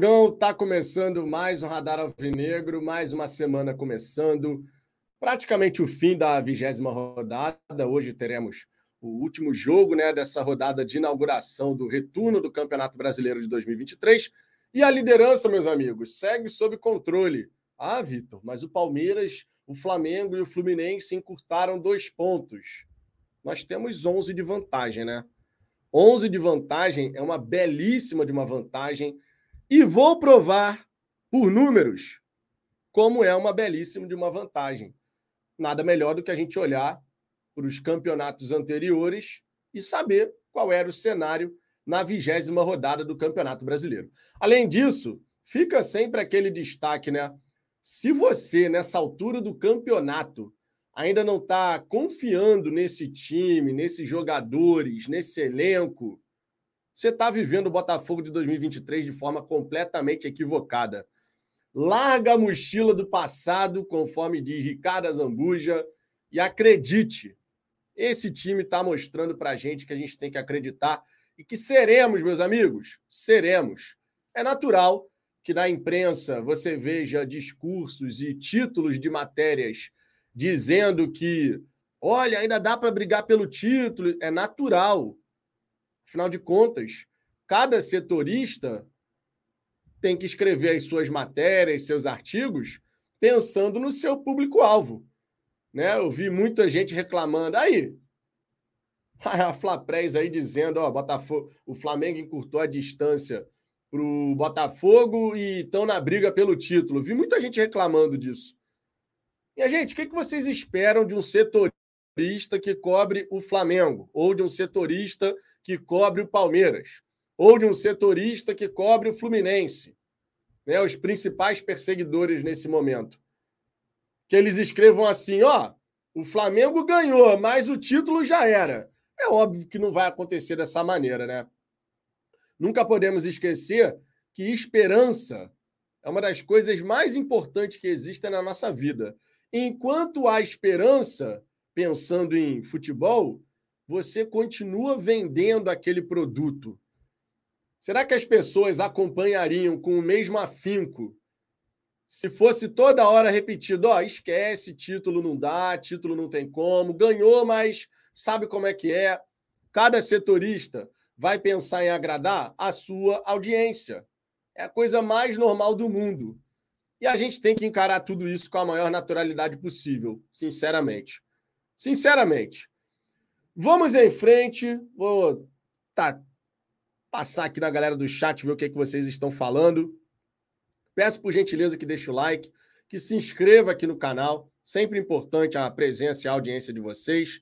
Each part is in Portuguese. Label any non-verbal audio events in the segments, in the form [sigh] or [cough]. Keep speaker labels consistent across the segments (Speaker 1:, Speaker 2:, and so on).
Speaker 1: Fogão está começando mais um Radar Alvinegro, mais uma semana começando, praticamente o fim da vigésima rodada. Hoje teremos o último jogo né, dessa rodada de inauguração do retorno do Campeonato Brasileiro de 2023. E a liderança, meus amigos, segue sob controle. Ah, Vitor, mas o Palmeiras, o Flamengo e o Fluminense encurtaram dois pontos. Nós temos 11 de vantagem, né? 11 de vantagem é uma belíssima de uma vantagem e vou provar por números como é uma belíssima de uma vantagem. Nada melhor do que a gente olhar para os campeonatos anteriores e saber qual era o cenário na vigésima rodada do Campeonato Brasileiro. Além disso, fica sempre aquele destaque, né? Se você, nessa altura do campeonato, ainda não está confiando nesse time, nesses jogadores, nesse elenco, você está vivendo o Botafogo de 2023 de forma completamente equivocada. Larga a mochila do passado, conforme diz Ricardo Azambuja, e acredite, esse time está mostrando para a gente que a gente tem que acreditar e que seremos, meus amigos, seremos. É natural que na imprensa você veja discursos e títulos de matérias dizendo que, olha, ainda dá para brigar pelo título. É natural. Afinal de contas, cada setorista tem que escrever as suas matérias, seus artigos, pensando no seu público-alvo. Né? Eu vi muita gente reclamando. Aí, [laughs] a Flaprés aí dizendo, ó, Botafogo, o Flamengo encurtou a distância para o Botafogo e estão na briga pelo título. Vi muita gente reclamando disso. E a gente, o que, que vocês esperam de um setorista que cobre o Flamengo, ou de um setorista que cobre o Palmeiras, ou de um setorista que cobre o Fluminense, né, os principais perseguidores nesse momento. Que eles escrevam assim: ó, o Flamengo ganhou, mas o título já era. É óbvio que não vai acontecer dessa maneira, né? Nunca podemos esquecer que esperança é uma das coisas mais importantes que existem na nossa vida. Enquanto há esperança, pensando em futebol, você continua vendendo aquele produto. Será que as pessoas acompanhariam com o mesmo afinco se fosse toda hora repetido, ó, esquece, título não dá, título não tem como, ganhou, mas sabe como é que é? Cada setorista vai pensar em agradar a sua audiência. É a coisa mais normal do mundo. E a gente tem que encarar tudo isso com a maior naturalidade possível, sinceramente. Sinceramente. Vamos em frente. Vou tá, passar aqui na galera do chat, ver o que, é que vocês estão falando. Peço por gentileza que deixe o like, que se inscreva aqui no canal. Sempre importante a presença e a audiência de vocês.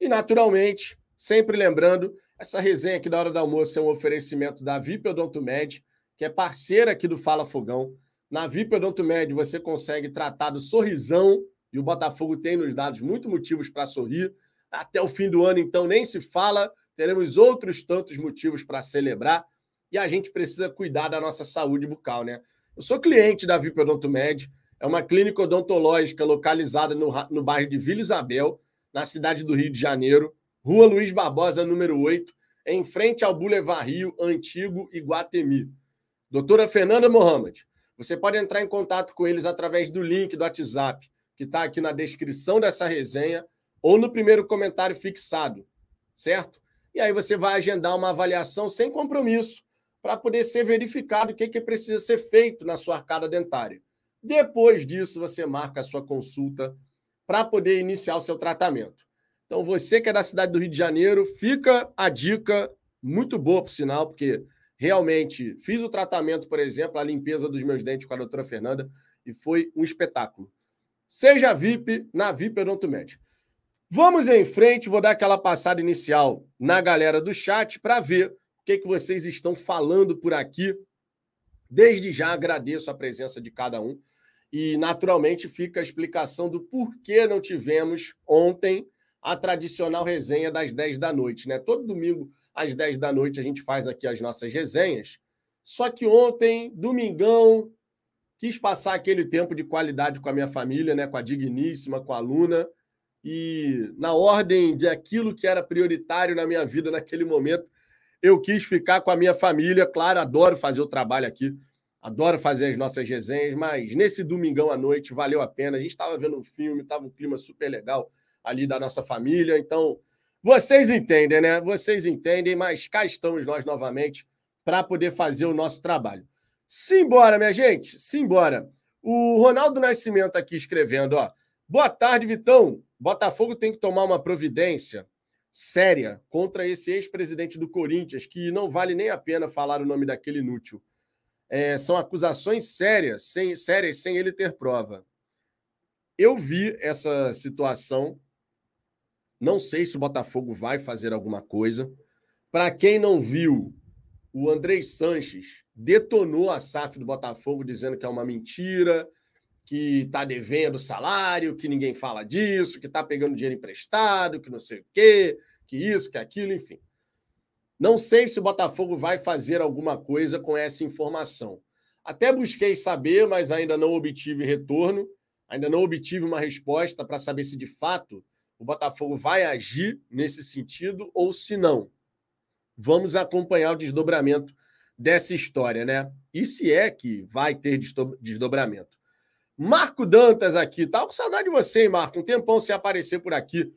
Speaker 1: E, naturalmente, sempre lembrando, essa resenha aqui da hora do almoço é um oferecimento da VIP Odonto Med, que é parceira aqui do Fala Fogão. Na VIP Odonto Med você consegue tratar do sorrisão e o Botafogo tem nos dados muito motivos para sorrir. Até o fim do ano, então, nem se fala. Teremos outros tantos motivos para celebrar. E a gente precisa cuidar da nossa saúde bucal, né? Eu sou cliente da VIP Odontomed. É uma clínica odontológica localizada no, no bairro de Vila Isabel, na cidade do Rio de Janeiro. Rua Luiz Barbosa, número 8, em frente ao Boulevard Rio, Antigo Iguatemi. Doutora Fernanda Mohamed, você pode entrar em contato com eles através do link do WhatsApp que está aqui na descrição dessa resenha ou no primeiro comentário fixado, certo? E aí você vai agendar uma avaliação sem compromisso para poder ser verificado o que, que precisa ser feito na sua arcada dentária. Depois disso, você marca a sua consulta para poder iniciar o seu tratamento. Então, você que é da cidade do Rio de Janeiro, fica a dica muito boa, por sinal, porque realmente fiz o tratamento, por exemplo, a limpeza dos meus dentes com a doutora Fernanda, e foi um espetáculo. Seja VIP na VIP Odontomed. Vamos em frente, vou dar aquela passada inicial na galera do chat para ver o que, que vocês estão falando por aqui. Desde já agradeço a presença de cada um e, naturalmente, fica a explicação do porquê não tivemos ontem a tradicional resenha das 10 da noite. Né? Todo domingo, às 10 da noite, a gente faz aqui as nossas resenhas. Só que ontem, domingão, quis passar aquele tempo de qualidade com a minha família, né, com a digníssima, com a Luna, e na ordem de aquilo que era prioritário na minha vida naquele momento, eu quis ficar com a minha família. Claro, adoro fazer o trabalho aqui Adoro fazer as nossas resenhas, mas nesse domingão à noite valeu a pena. A gente estava vendo um filme, estava um clima super legal ali da nossa família. Então, vocês entendem, né? Vocês entendem, mas cá estamos nós novamente para poder fazer o nosso trabalho. Simbora, minha gente, simbora. O Ronaldo Nascimento aqui escrevendo, ó. Boa tarde, Vitão. Botafogo tem que tomar uma providência séria contra esse ex-presidente do Corinthians, que não vale nem a pena falar o nome daquele inútil. É, são acusações sérias, sem, sérias, sem ele ter prova. Eu vi essa situação. Não sei se o Botafogo vai fazer alguma coisa. Para quem não viu, o Andrei Sanches detonou a SAF do Botafogo, dizendo que é uma mentira, que está devendo salário, que ninguém fala disso, que está pegando dinheiro emprestado, que não sei o quê, que isso, que aquilo, enfim. Não sei se o Botafogo vai fazer alguma coisa com essa informação. Até busquei saber, mas ainda não obtive retorno, ainda não obtive uma resposta para saber se de fato o Botafogo vai agir nesse sentido ou se não. Vamos acompanhar o desdobramento dessa história, né? E se é que vai ter desdobramento. Marco Dantas aqui. Tava com saudade de você, hein, Marco? Um tempão sem aparecer por aqui.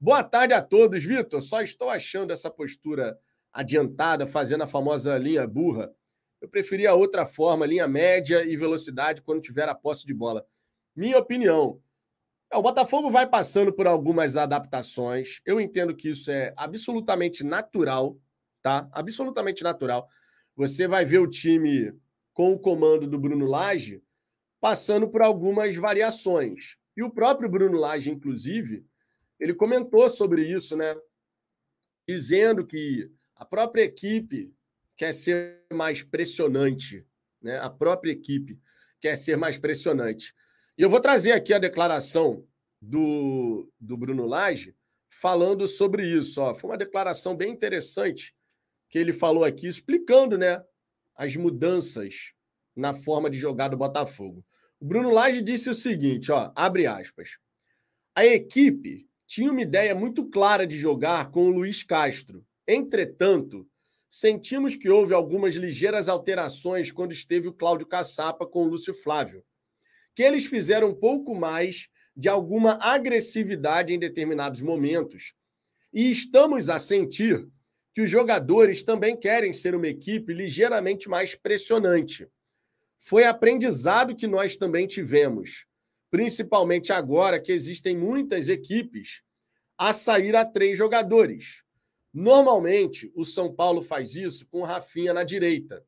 Speaker 1: Boa tarde a todos, Vitor. Só estou achando essa postura adiantada, fazendo a famosa linha burra. Eu preferia outra forma, linha média e velocidade quando tiver a posse de bola. Minha opinião. É, o Botafogo vai passando por algumas adaptações. Eu entendo que isso é absolutamente natural, tá? Absolutamente natural. Você vai ver o time com o comando do Bruno Lage passando por algumas variações. E o próprio Bruno Lage, inclusive, ele comentou sobre isso, né? Dizendo que a própria equipe quer ser mais pressionante, né? A própria equipe quer ser mais pressionante. E eu vou trazer aqui a declaração do, do Bruno Lage falando sobre isso. Ó. Foi uma declaração bem interessante que ele falou aqui, explicando né, as mudanças na forma de jogar do Botafogo. O Bruno Lage disse o seguinte, ó, abre aspas. A equipe tinha uma ideia muito clara de jogar com o Luiz Castro. Entretanto, sentimos que houve algumas ligeiras alterações quando esteve o Cláudio Caçapa com o Lúcio Flávio, que eles fizeram um pouco mais de alguma agressividade em determinados momentos. E estamos a sentir que os jogadores também querem ser uma equipe ligeiramente mais pressionante foi aprendizado que nós também tivemos, principalmente agora que existem muitas equipes a sair a três jogadores. Normalmente, o São Paulo faz isso com o Rafinha na direita.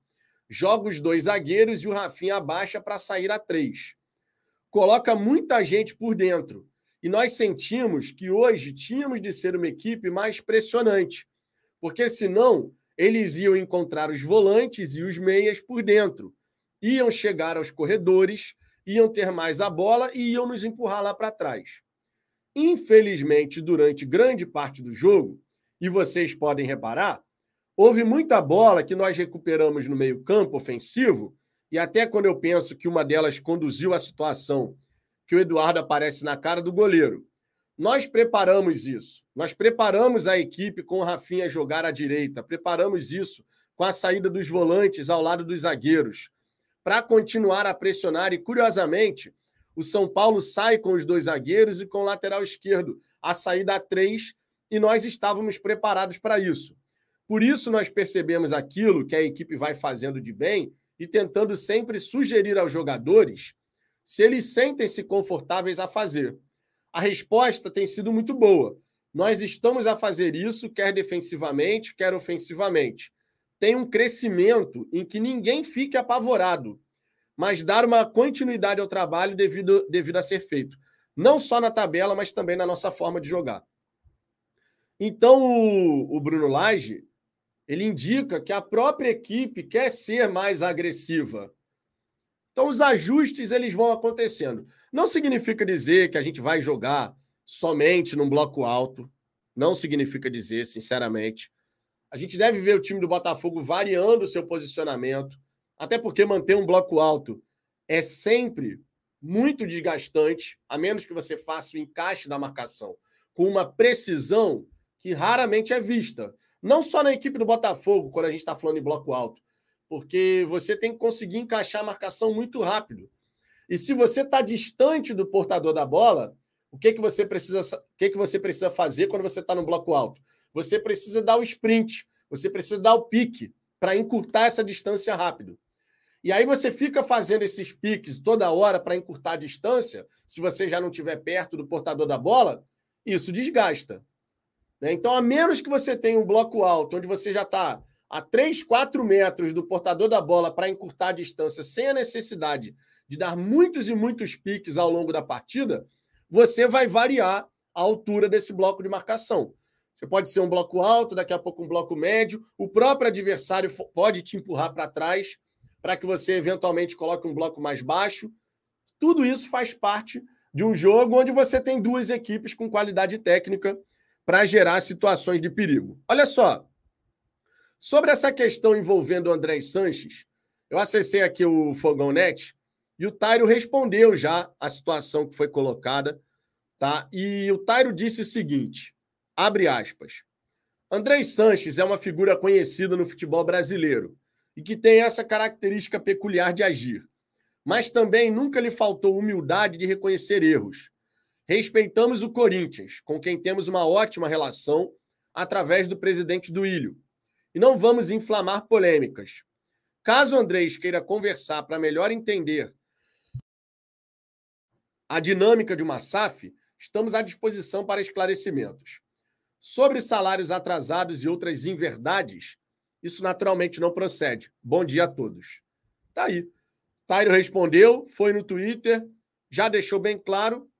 Speaker 1: Joga os dois zagueiros e o Rafinha abaixa para sair a três. Coloca muita gente por dentro. E nós sentimos que hoje tínhamos de ser uma equipe mais pressionante, porque senão eles iam encontrar os volantes e os meias por dentro iam chegar aos corredores, iam ter mais a bola e iam nos empurrar lá para trás. Infelizmente, durante grande parte do jogo, e vocês podem reparar, houve muita bola que nós recuperamos no meio-campo ofensivo, e até quando eu penso que uma delas conduziu a situação que o Eduardo aparece na cara do goleiro. Nós preparamos isso. Nós preparamos a equipe com o Rafinha jogar à direita, preparamos isso com a saída dos volantes ao lado dos zagueiros para continuar a pressionar. E, curiosamente, o São Paulo sai com os dois zagueiros e com o lateral esquerdo, a saída a três, e nós estávamos preparados para isso. Por isso, nós percebemos aquilo que a equipe vai fazendo de bem e tentando sempre sugerir aos jogadores se eles sentem-se confortáveis a fazer. A resposta tem sido muito boa. Nós estamos a fazer isso, quer defensivamente, quer ofensivamente tem um crescimento em que ninguém fique apavorado, mas dar uma continuidade ao trabalho devido, devido a ser feito. Não só na tabela, mas também na nossa forma de jogar. Então, o, o Bruno Lage, ele indica que a própria equipe quer ser mais agressiva. Então, os ajustes eles vão acontecendo. Não significa dizer que a gente vai jogar somente num bloco alto. Não significa dizer, sinceramente. A gente deve ver o time do Botafogo variando o seu posicionamento, até porque manter um bloco alto é sempre muito desgastante, a menos que você faça o encaixe da marcação com uma precisão que raramente é vista. Não só na equipe do Botafogo, quando a gente está falando em bloco alto, porque você tem que conseguir encaixar a marcação muito rápido. E se você está distante do portador da bola, o que, que você precisa, o que, que você precisa fazer quando você está no bloco alto? Você precisa dar o sprint, você precisa dar o pique para encurtar essa distância rápido. E aí você fica fazendo esses piques toda hora para encurtar a distância, se você já não estiver perto do portador da bola, isso desgasta. Né? Então, a menos que você tenha um bloco alto, onde você já está a 3, 4 metros do portador da bola para encurtar a distância, sem a necessidade de dar muitos e muitos piques ao longo da partida, você vai variar a altura desse bloco de marcação. Você pode ser um bloco alto, daqui a pouco um bloco médio. O próprio adversário pode te empurrar para trás para que você eventualmente coloque um bloco mais baixo. Tudo isso faz parte de um jogo onde você tem duas equipes com qualidade técnica para gerar situações de perigo. Olha só, sobre essa questão envolvendo o André Sanches, eu acessei aqui o Fogão e o Tairo respondeu já a situação que foi colocada, tá? E o Tairo disse o seguinte: abre aspas. André Sanches é uma figura conhecida no futebol brasileiro e que tem essa característica peculiar de agir. Mas também nunca lhe faltou humildade de reconhecer erros. Respeitamos o Corinthians, com quem temos uma ótima relação através do presidente do Ilho. E não vamos inflamar polêmicas. Caso Andrés queira conversar para melhor entender a dinâmica de uma SAF, estamos à disposição para esclarecimentos. Sobre salários atrasados e outras inverdades, isso naturalmente não procede. Bom dia a todos. Tá aí. Tairo respondeu, foi no Twitter, já deixou bem claro.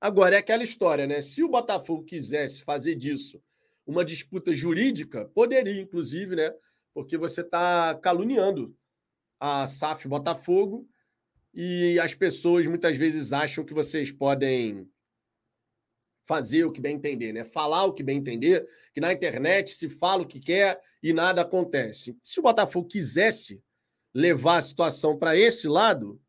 Speaker 1: Agora é aquela história, né? Se o Botafogo quisesse fazer disso uma disputa jurídica, poderia, inclusive, né? Porque você está caluniando a SAF Botafogo e as pessoas muitas vezes acham que vocês podem fazer o que bem entender, né? Falar o que bem entender, que na internet se fala o que quer e nada acontece. Se o Botafogo quisesse levar a situação para esse lado,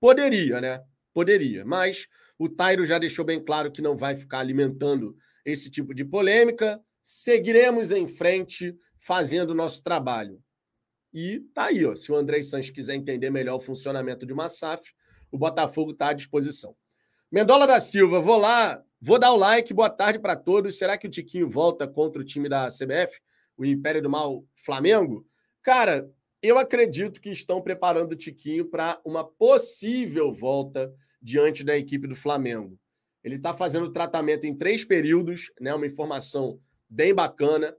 Speaker 1: poderia, né? Poderia, mas o Tairo já deixou bem claro que não vai ficar alimentando esse tipo de polêmica. Seguiremos em frente fazendo o nosso trabalho. E tá aí, ó. Se o André Sanches quiser entender melhor o funcionamento de uma SAF, o Botafogo está à disposição. Mendola da Silva, vou lá, vou dar o like, boa tarde para todos. Será que o Tiquinho volta contra o time da CBF, o Império do Mal Flamengo? Cara, eu acredito que estão preparando o Tiquinho para uma possível volta diante da equipe do Flamengo. Ele está fazendo tratamento em três períodos, né? Uma informação bem bacana,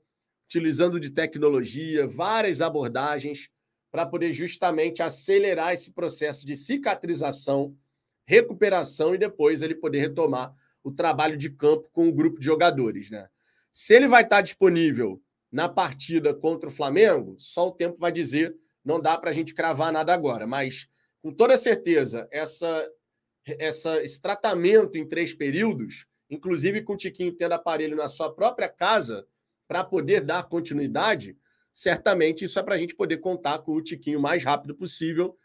Speaker 1: utilizando de tecnologia, várias abordagens para poder justamente acelerar esse processo de cicatrização recuperação e depois ele poder retomar o trabalho de campo com o grupo de jogadores, né? Se ele vai estar disponível na partida contra o Flamengo, só o tempo vai dizer, não dá para a gente cravar nada agora, mas com toda certeza, essa, essa, esse tratamento em três períodos, inclusive com o Tiquinho tendo aparelho na sua própria casa para poder dar continuidade, certamente isso é para a gente poder contar com o Tiquinho o mais rápido possível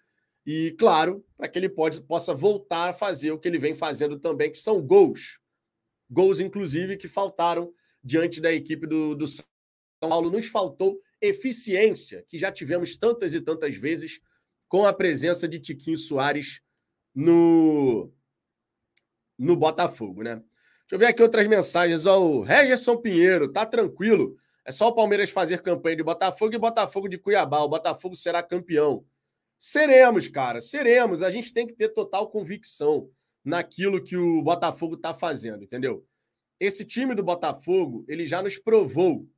Speaker 1: e, claro, para que ele pode, possa voltar a fazer o que ele vem fazendo também, que são gols. Gols, inclusive, que faltaram diante da equipe do, do São Paulo. Nos faltou eficiência, que já tivemos tantas e tantas vezes com a presença de Tiquinho Soares no, no Botafogo, né? Deixa eu ver aqui outras mensagens. Ó, o Regerson Pinheiro, tá tranquilo. É só o Palmeiras fazer campanha de Botafogo e Botafogo de Cuiabá. O Botafogo será campeão. Seremos, cara, seremos. A gente tem que ter total convicção naquilo que o Botafogo está fazendo, entendeu? Esse time do Botafogo, ele já nos provou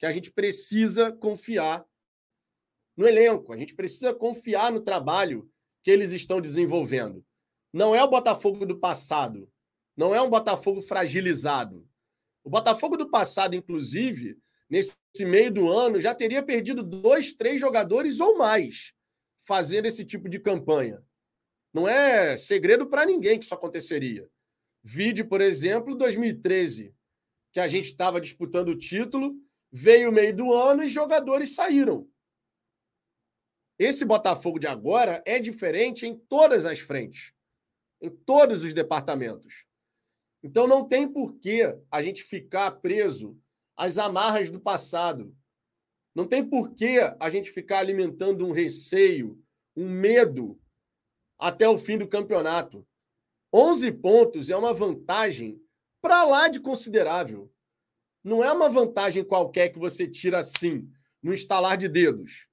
Speaker 1: que a gente precisa confiar no elenco, a gente precisa confiar no trabalho que eles estão desenvolvendo. Não é o Botafogo do passado, não é um Botafogo fragilizado. O Botafogo do passado, inclusive, nesse meio do ano, já teria perdido dois, três jogadores ou mais fazendo esse tipo de campanha. Não é segredo para ninguém que isso aconteceria. Vide, por exemplo, 2013, que a gente estava disputando o título, veio o meio do ano e jogadores saíram. Esse Botafogo de agora é diferente em todas as frentes, em todos os departamentos. Então não tem por que a gente ficar preso às amarras do passado. Não tem por que a gente ficar alimentando um receio, um medo até o fim do campeonato. 11 pontos é uma vantagem para lá de considerável. Não é uma vantagem qualquer que você tira assim, no estalar de dedos.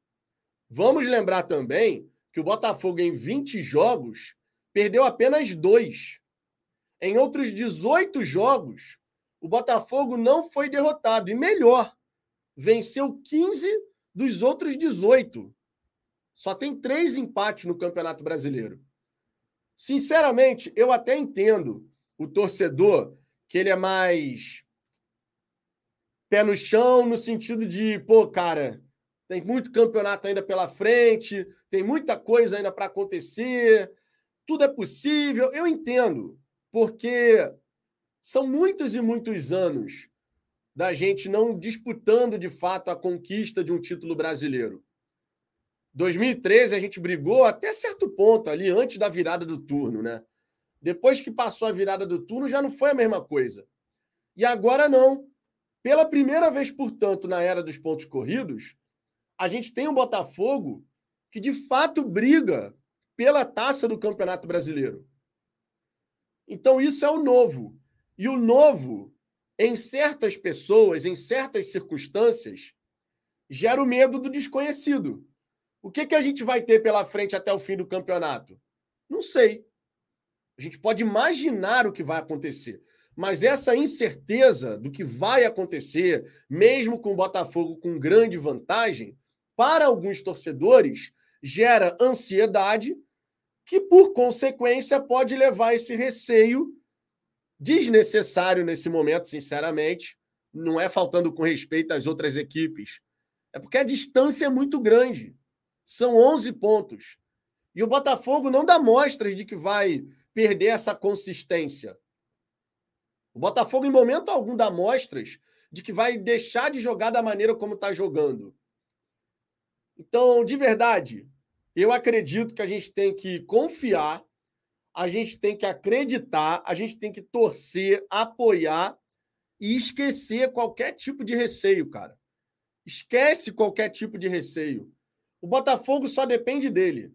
Speaker 1: Vamos lembrar também que o Botafogo, em 20 jogos, perdeu apenas dois. Em outros 18 jogos, o Botafogo não foi derrotado. E melhor, venceu 15 dos outros 18. Só tem três empates no Campeonato Brasileiro. Sinceramente, eu até entendo o torcedor que ele é mais pé no chão, no sentido de, pô, cara, tem muito campeonato ainda pela frente, tem muita coisa ainda para acontecer, tudo é possível. Eu entendo, porque são muitos e muitos anos da gente não disputando de fato a conquista de um título brasileiro. 2013 a gente brigou até certo ponto ali, antes da virada do turno, né? Depois que passou a virada do turno, já não foi a mesma coisa. E agora não. Pela primeira vez, portanto, na era dos pontos corridos, a gente tem um Botafogo que de fato briga pela taça do Campeonato Brasileiro. Então, isso é o novo. E o novo, em certas pessoas, em certas circunstâncias, gera o medo do desconhecido. O que, que a gente vai ter pela frente até o fim do campeonato? Não sei. A gente pode imaginar o que vai acontecer. Mas essa incerteza do que vai acontecer, mesmo com o Botafogo com grande vantagem, para alguns torcedores, gera ansiedade, que, por consequência, pode levar esse receio desnecessário nesse momento, sinceramente. Não é faltando com respeito às outras equipes. É porque a distância é muito grande. São 11 pontos. E o Botafogo não dá mostras de que vai perder essa consistência. O Botafogo, em momento algum, dá mostras de que vai deixar de jogar da maneira como está jogando. Então, de verdade, eu acredito que a gente tem que confiar, a gente tem que acreditar, a gente tem que torcer, apoiar e esquecer qualquer tipo de receio, cara. Esquece qualquer tipo de receio. O Botafogo só depende dele.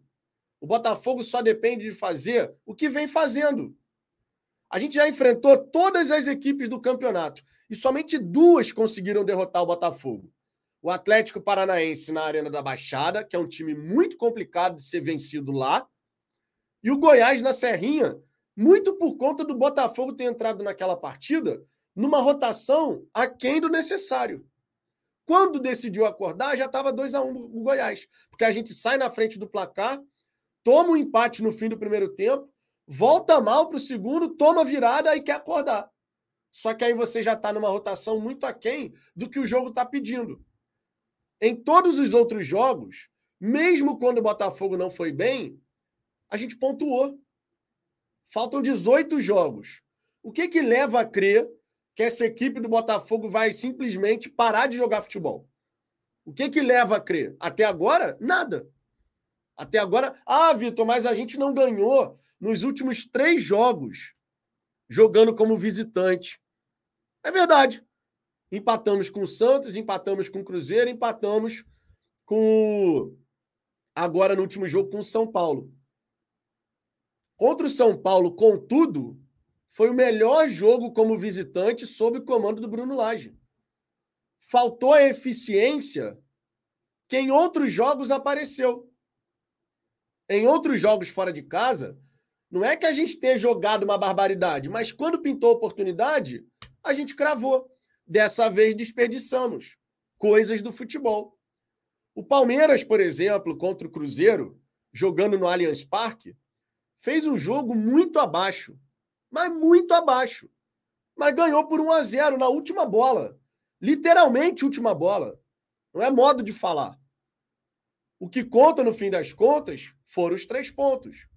Speaker 1: O Botafogo só depende de fazer o que vem fazendo. A gente já enfrentou todas as equipes do campeonato e somente duas conseguiram derrotar o Botafogo. O Atlético Paranaense na Arena da Baixada, que é um time muito complicado de ser vencido lá, e o Goiás na Serrinha, muito por conta do Botafogo ter entrado naquela partida numa rotação aquém do necessário. Quando decidiu acordar, já estava 2 a 1 um o Goiás. Porque a gente sai na frente do placar, toma um empate no fim do primeiro tempo, volta mal para o segundo, toma virada e quer acordar. Só que aí você já está numa rotação muito aquém do que o jogo está pedindo. Em todos os outros jogos, mesmo quando o Botafogo não foi bem, a gente pontuou. Faltam 18 jogos. O que, que leva a crer que essa equipe do Botafogo vai simplesmente parar de jogar futebol. O que que leva a crer? Até agora, nada. Até agora, ah, Vitor, mas a gente não ganhou nos últimos três jogos jogando como visitante. É verdade. Empatamos com o Santos, empatamos com o Cruzeiro, empatamos com agora no último jogo com o São Paulo. Contra o São Paulo, contudo, foi o melhor jogo como visitante sob o comando do Bruno Lage. Faltou a eficiência que em outros jogos apareceu. Em outros jogos fora de casa, não é que a gente tenha jogado uma barbaridade, mas quando pintou a oportunidade, a gente cravou. Dessa vez desperdiçamos coisas do futebol. O Palmeiras, por exemplo, contra o Cruzeiro, jogando no Allianz Parque, fez um jogo muito abaixo mas muito abaixo. Mas ganhou por 1 a 0 na última bola. Literalmente última bola. Não é modo de falar. O que conta no fim das contas foram os três pontos.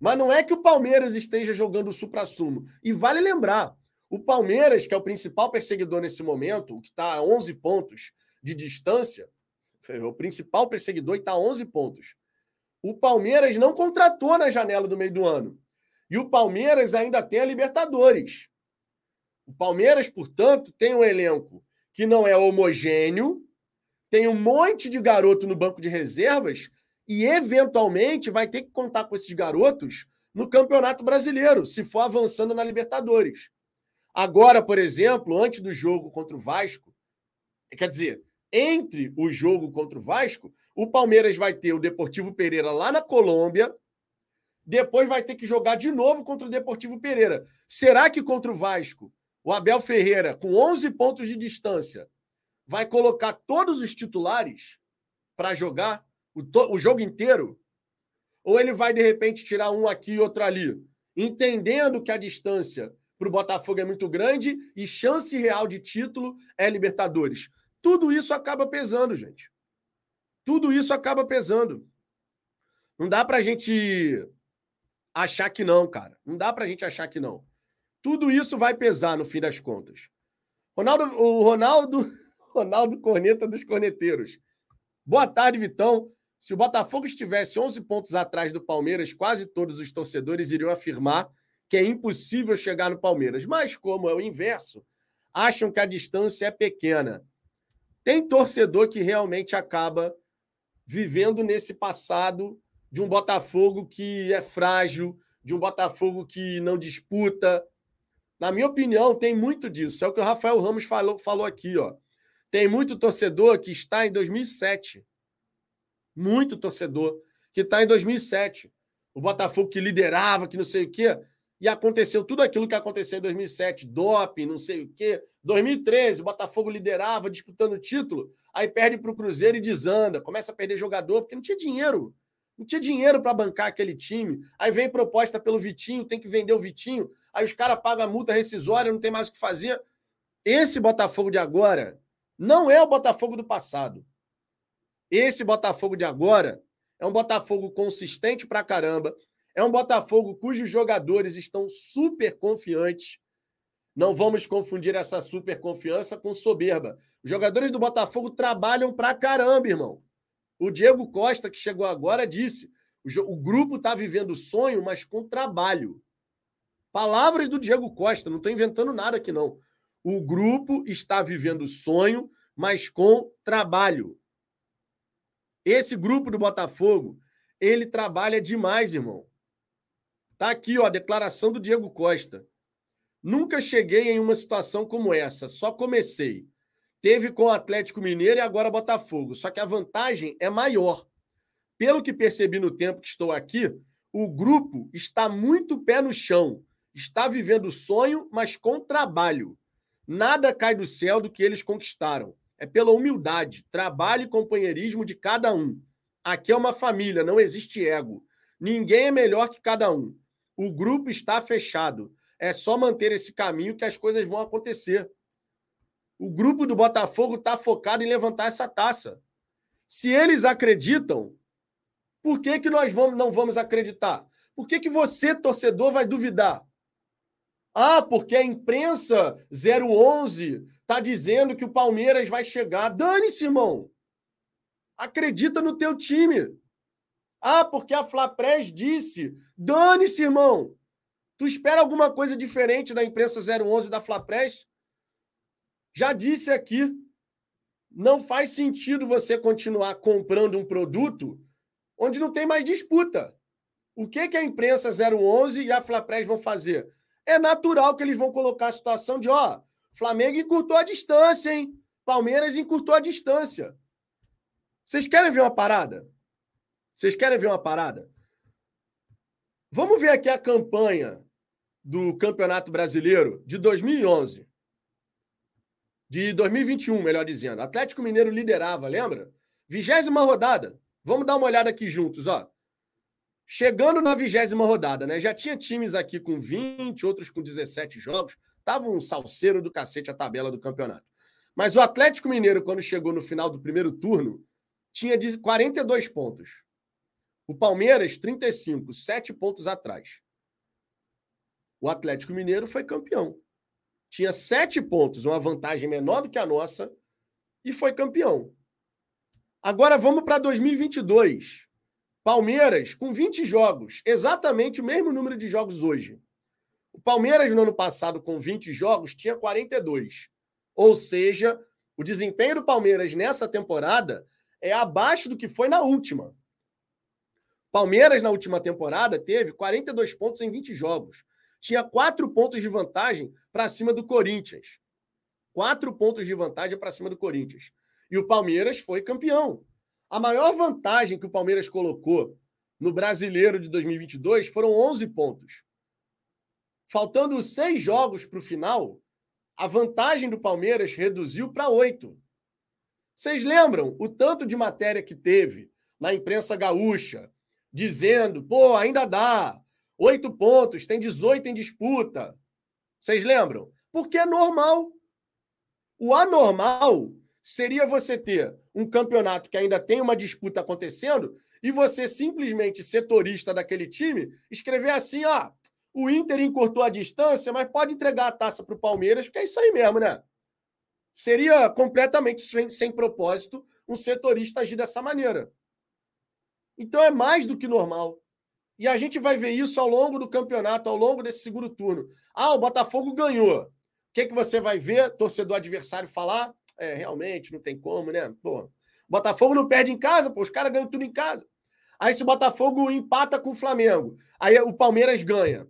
Speaker 1: Mas não é que o Palmeiras esteja jogando o supra-sumo. E vale lembrar, o Palmeiras, que é o principal perseguidor nesse momento, o que está a 11 pontos de distância, o principal perseguidor está a 11 pontos. O Palmeiras não contratou na janela do meio do ano. E o Palmeiras ainda tem a Libertadores. O Palmeiras, portanto, tem um elenco que não é homogêneo, tem um monte de garoto no banco de reservas e, eventualmente, vai ter que contar com esses garotos no Campeonato Brasileiro, se for avançando na Libertadores. Agora, por exemplo, antes do jogo contra o Vasco, quer dizer, entre o jogo contra o Vasco, o Palmeiras vai ter o Deportivo Pereira lá na Colômbia, depois vai ter que jogar de novo contra o Deportivo Pereira. Será que contra o Vasco, o Abel Ferreira, com 11 pontos de distância, vai colocar todos os titulares para jogar o, o jogo inteiro? Ou ele vai, de repente, tirar um aqui e outro ali, entendendo que a distância para o Botafogo é muito grande e chance real de título é Libertadores. Tudo isso acaba pesando, gente. Tudo isso acaba pesando. Não dá para a gente achar que não, cara. Não dá para a gente achar que não. Tudo isso vai pesar no fim das contas. Ronaldo, o Ronaldo, [laughs] Ronaldo Corneta dos Corneteiros. Boa tarde, Vitão. Se o Botafogo estivesse 11 pontos atrás do Palmeiras, quase todos os torcedores iriam afirmar que é impossível chegar no Palmeiras. Mas, como é o inverso, acham que a distância é pequena. Tem torcedor que realmente acaba vivendo nesse passado de um Botafogo que é frágil, de um Botafogo que não disputa. Na minha opinião, tem muito disso. É o que o Rafael Ramos falou, falou aqui. Ó. Tem muito torcedor que está em 2007. Muito torcedor que está em 2007. O Botafogo que liderava, que não sei o quê e aconteceu tudo aquilo que aconteceu em 2007, doping, não sei o quê. 2013, o Botafogo liderava, disputando o título, aí perde para o Cruzeiro e desanda, começa a perder jogador, porque não tinha dinheiro. Não tinha dinheiro para bancar aquele time. Aí vem proposta pelo Vitinho, tem que vender o Vitinho, aí os caras pagam a multa rescisória, não tem mais o que fazer. Esse Botafogo de agora não é o Botafogo do passado. Esse Botafogo de agora é um Botafogo consistente pra caramba, é um Botafogo cujos jogadores estão super confiantes. Não vamos confundir essa super confiança com soberba. Os jogadores do Botafogo trabalham pra caramba, irmão. O Diego Costa, que chegou agora, disse: o, grupo está vivendo sonho, mas com trabalho. Palavras do Diego Costa, não estou inventando nada aqui, não. O grupo está vivendo sonho, mas com trabalho. Esse grupo do Botafogo, ele trabalha demais, irmão. Tá aqui, ó, a declaração do Diego Costa. Nunca cheguei em uma situação como essa, só comecei. Teve com o Atlético Mineiro e agora Botafogo, só que a vantagem é maior. Pelo que percebi no tempo que estou aqui, o grupo está muito pé no chão, está vivendo o sonho, mas com trabalho. Nada cai do céu do que eles conquistaram. É pela humildade, trabalho e companheirismo de cada um. Aqui é uma família, não existe ego. Ninguém é melhor que cada um. O grupo está fechado. É só manter esse caminho que as coisas vão acontecer. O grupo do Botafogo está focado em levantar essa taça. Se eles acreditam, por que, que nós vamos, não vamos acreditar? Por que, que você, torcedor, vai duvidar? Ah, porque a imprensa 011 está dizendo que o Palmeiras vai chegar. Dane-se, irmão. Acredita no teu time. Ah, porque a Flapres disse. Dane-se, irmão. Tu espera alguma coisa diferente da imprensa 011 da Flapres? Já disse aqui. Não faz sentido você continuar comprando um produto onde não tem mais disputa. O que, que a imprensa 011 e a Flapres vão fazer? É natural que eles vão colocar a situação de, ó, Flamengo encurtou a distância, hein? Palmeiras encurtou a distância. Vocês querem ver uma parada? Vocês querem ver uma parada? Vamos ver aqui a campanha do Campeonato Brasileiro de 2011. De 2021, melhor dizendo. Atlético Mineiro liderava, lembra? Vigésima rodada. Vamos dar uma olhada aqui juntos, ó. Chegando na vigésima rodada, né? Já tinha times aqui com 20, outros com 17 jogos. Tava um salseiro do cacete a tabela do campeonato. Mas o Atlético Mineiro, quando chegou no final do primeiro turno, tinha 42 pontos. O Palmeiras, 35, sete pontos atrás. O Atlético Mineiro foi campeão. Tinha sete pontos, uma vantagem menor do que a nossa, e foi campeão. Agora vamos para 2022. Palmeiras com 20 jogos, exatamente o mesmo número de jogos hoje. O Palmeiras, no ano passado, com 20 jogos, tinha 42. Ou seja, O desempenho do Palmeiras nessa temporada é abaixo do que foi na última. Palmeiras, na última temporada, teve 42 pontos em 20 jogos. Tinha quatro pontos de vantagem para cima do Corinthians. Quatro pontos de vantagem para cima do Corinthians. E o Palmeiras foi campeão. A maior vantagem que o Palmeiras colocou no brasileiro de 2022 foram 11 pontos. Faltando seis jogos para o final, a vantagem do Palmeiras reduziu para oito. Vocês lembram o tanto de matéria que teve na imprensa gaúcha, dizendo, pô, ainda dá, oito pontos, tem 18 em disputa. Vocês lembram? Porque é normal. O anormal seria você ter um campeonato que ainda tem uma disputa acontecendo e você simplesmente, setorista daquele time, escrever assim: ó, o Inter encurtou a distância, mas pode entregar a taça para o Palmeiras, porque é isso aí mesmo, né? Seria completamente sem, sem propósito um setorista agir dessa maneira. Então é mais do que normal. E a gente vai ver isso ao longo do campeonato, ao longo desse segundo turno. Ah, o Botafogo ganhou. O que, que você vai ver, torcedor adversário, falar? É, realmente, não tem como, né? Pô, Botafogo não perde em casa, pô, os caras ganham tudo em casa. Aí se o Botafogo empata com o Flamengo, aí o Palmeiras ganha.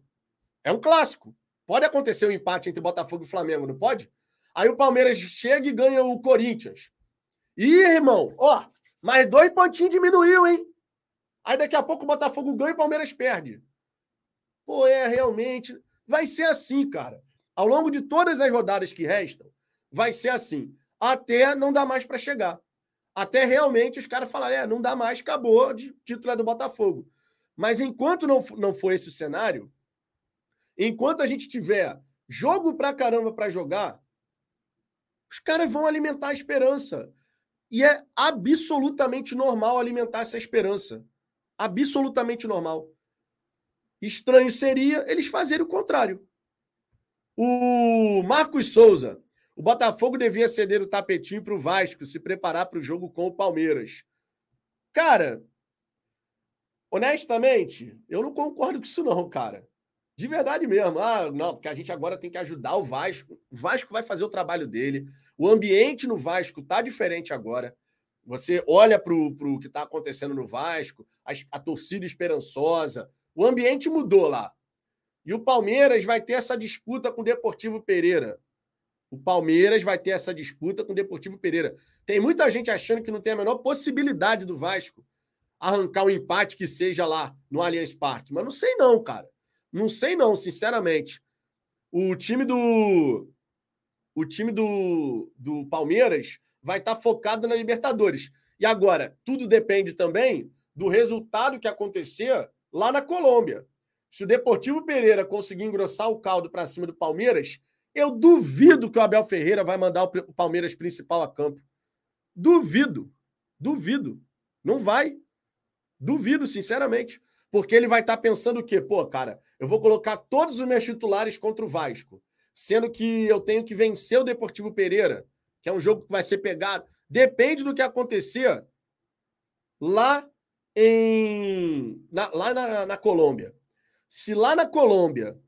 Speaker 1: É um clássico. Pode acontecer um empate entre Botafogo e Flamengo, não pode? Aí o Palmeiras chega e ganha o Corinthians. Ih, irmão, ó, mais dois pontinhos diminuiu, hein? Aí daqui a pouco o Botafogo ganha e o Palmeiras perde. Pô, é realmente. Vai ser assim, cara. Ao longo de todas as rodadas que restam, vai ser assim. Até não dá mais para chegar. Até realmente os caras falarem, é, não dá mais, acabou, de título é do Botafogo. Mas enquanto não, não for esse o cenário, Enquanto a gente tiver jogo pra caramba para jogar, os caras vão alimentar a esperança. E é absolutamente normal alimentar essa esperança. Absolutamente normal. Estranho seria eles fazerem o contrário. O Marcos Souza. O Botafogo devia ceder o tapetinho para o Vasco se preparar para o jogo com o Palmeiras. Cara, honestamente, eu não concordo com isso, não, cara. De verdade mesmo. Ah, não, porque a gente agora tem que ajudar o Vasco. O Vasco vai fazer o trabalho dele. O ambiente no Vasco tá diferente agora. Você olha para o que está acontecendo no Vasco, a, a torcida esperançosa. O ambiente mudou lá. E o Palmeiras vai ter essa disputa com o Deportivo Pereira. O Palmeiras vai ter essa disputa com o Deportivo Pereira. Tem muita gente achando que não tem a menor possibilidade do Vasco arrancar um empate que seja lá no Allianz Parque. Mas não sei não, cara. Não sei não, sinceramente. O time do o time do, do Palmeiras vai estar tá focado na Libertadores. E agora, tudo depende também do resultado que acontecer lá na Colômbia. Se o Deportivo Pereira conseguir engrossar o caldo para cima do Palmeiras, eu duvido que o Abel Ferreira vai mandar o Palmeiras principal a campo. Duvido. Duvido. Não vai. Duvido, sinceramente. Porque ele vai estar tá pensando o quê? Pô, cara, eu vou colocar todos os meus titulares contra o Vasco, sendo que eu tenho que vencer o Deportivo Pereira, que é um jogo que vai ser pegado. Depende do que acontecer lá em na, lá na, na Colômbia. Se lá na Colômbia,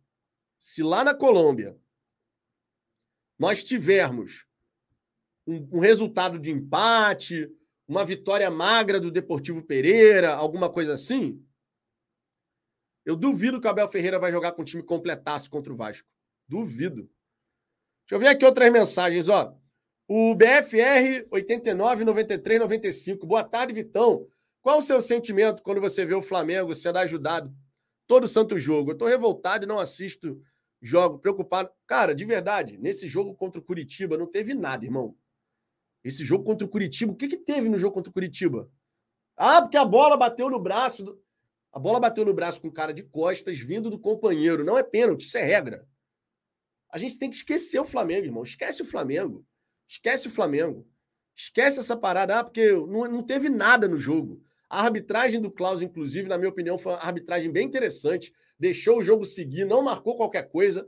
Speaker 1: se lá na Colômbia nós tivermos um, um resultado de empate, uma vitória magra do Deportivo Pereira, alguma coisa assim, eu duvido que o Abel Ferreira vai jogar com o time completasse contra o Vasco. Duvido. Deixa eu ver aqui outras mensagens, ó. O BFR 89 93 95. Boa tarde, Vitão. Qual o seu sentimento quando você vê o Flamengo sendo ajudado todo santo jogo? Eu tô revoltado e não assisto jogo, preocupado. Cara, de verdade, nesse jogo contra o Curitiba não teve nada, irmão. Esse jogo contra o Curitiba, o que que teve no jogo contra o Curitiba? Ah, porque a bola bateu no braço do... A bola bateu no braço com o cara de costas, vindo do companheiro. Não é pênalti, isso é regra. A gente tem que esquecer o Flamengo, irmão. Esquece o Flamengo. Esquece o Flamengo. Esquece essa parada, ah, porque não, não teve nada no jogo. A arbitragem do Klaus, inclusive, na minha opinião, foi uma arbitragem bem interessante. Deixou o jogo seguir, não marcou qualquer coisa.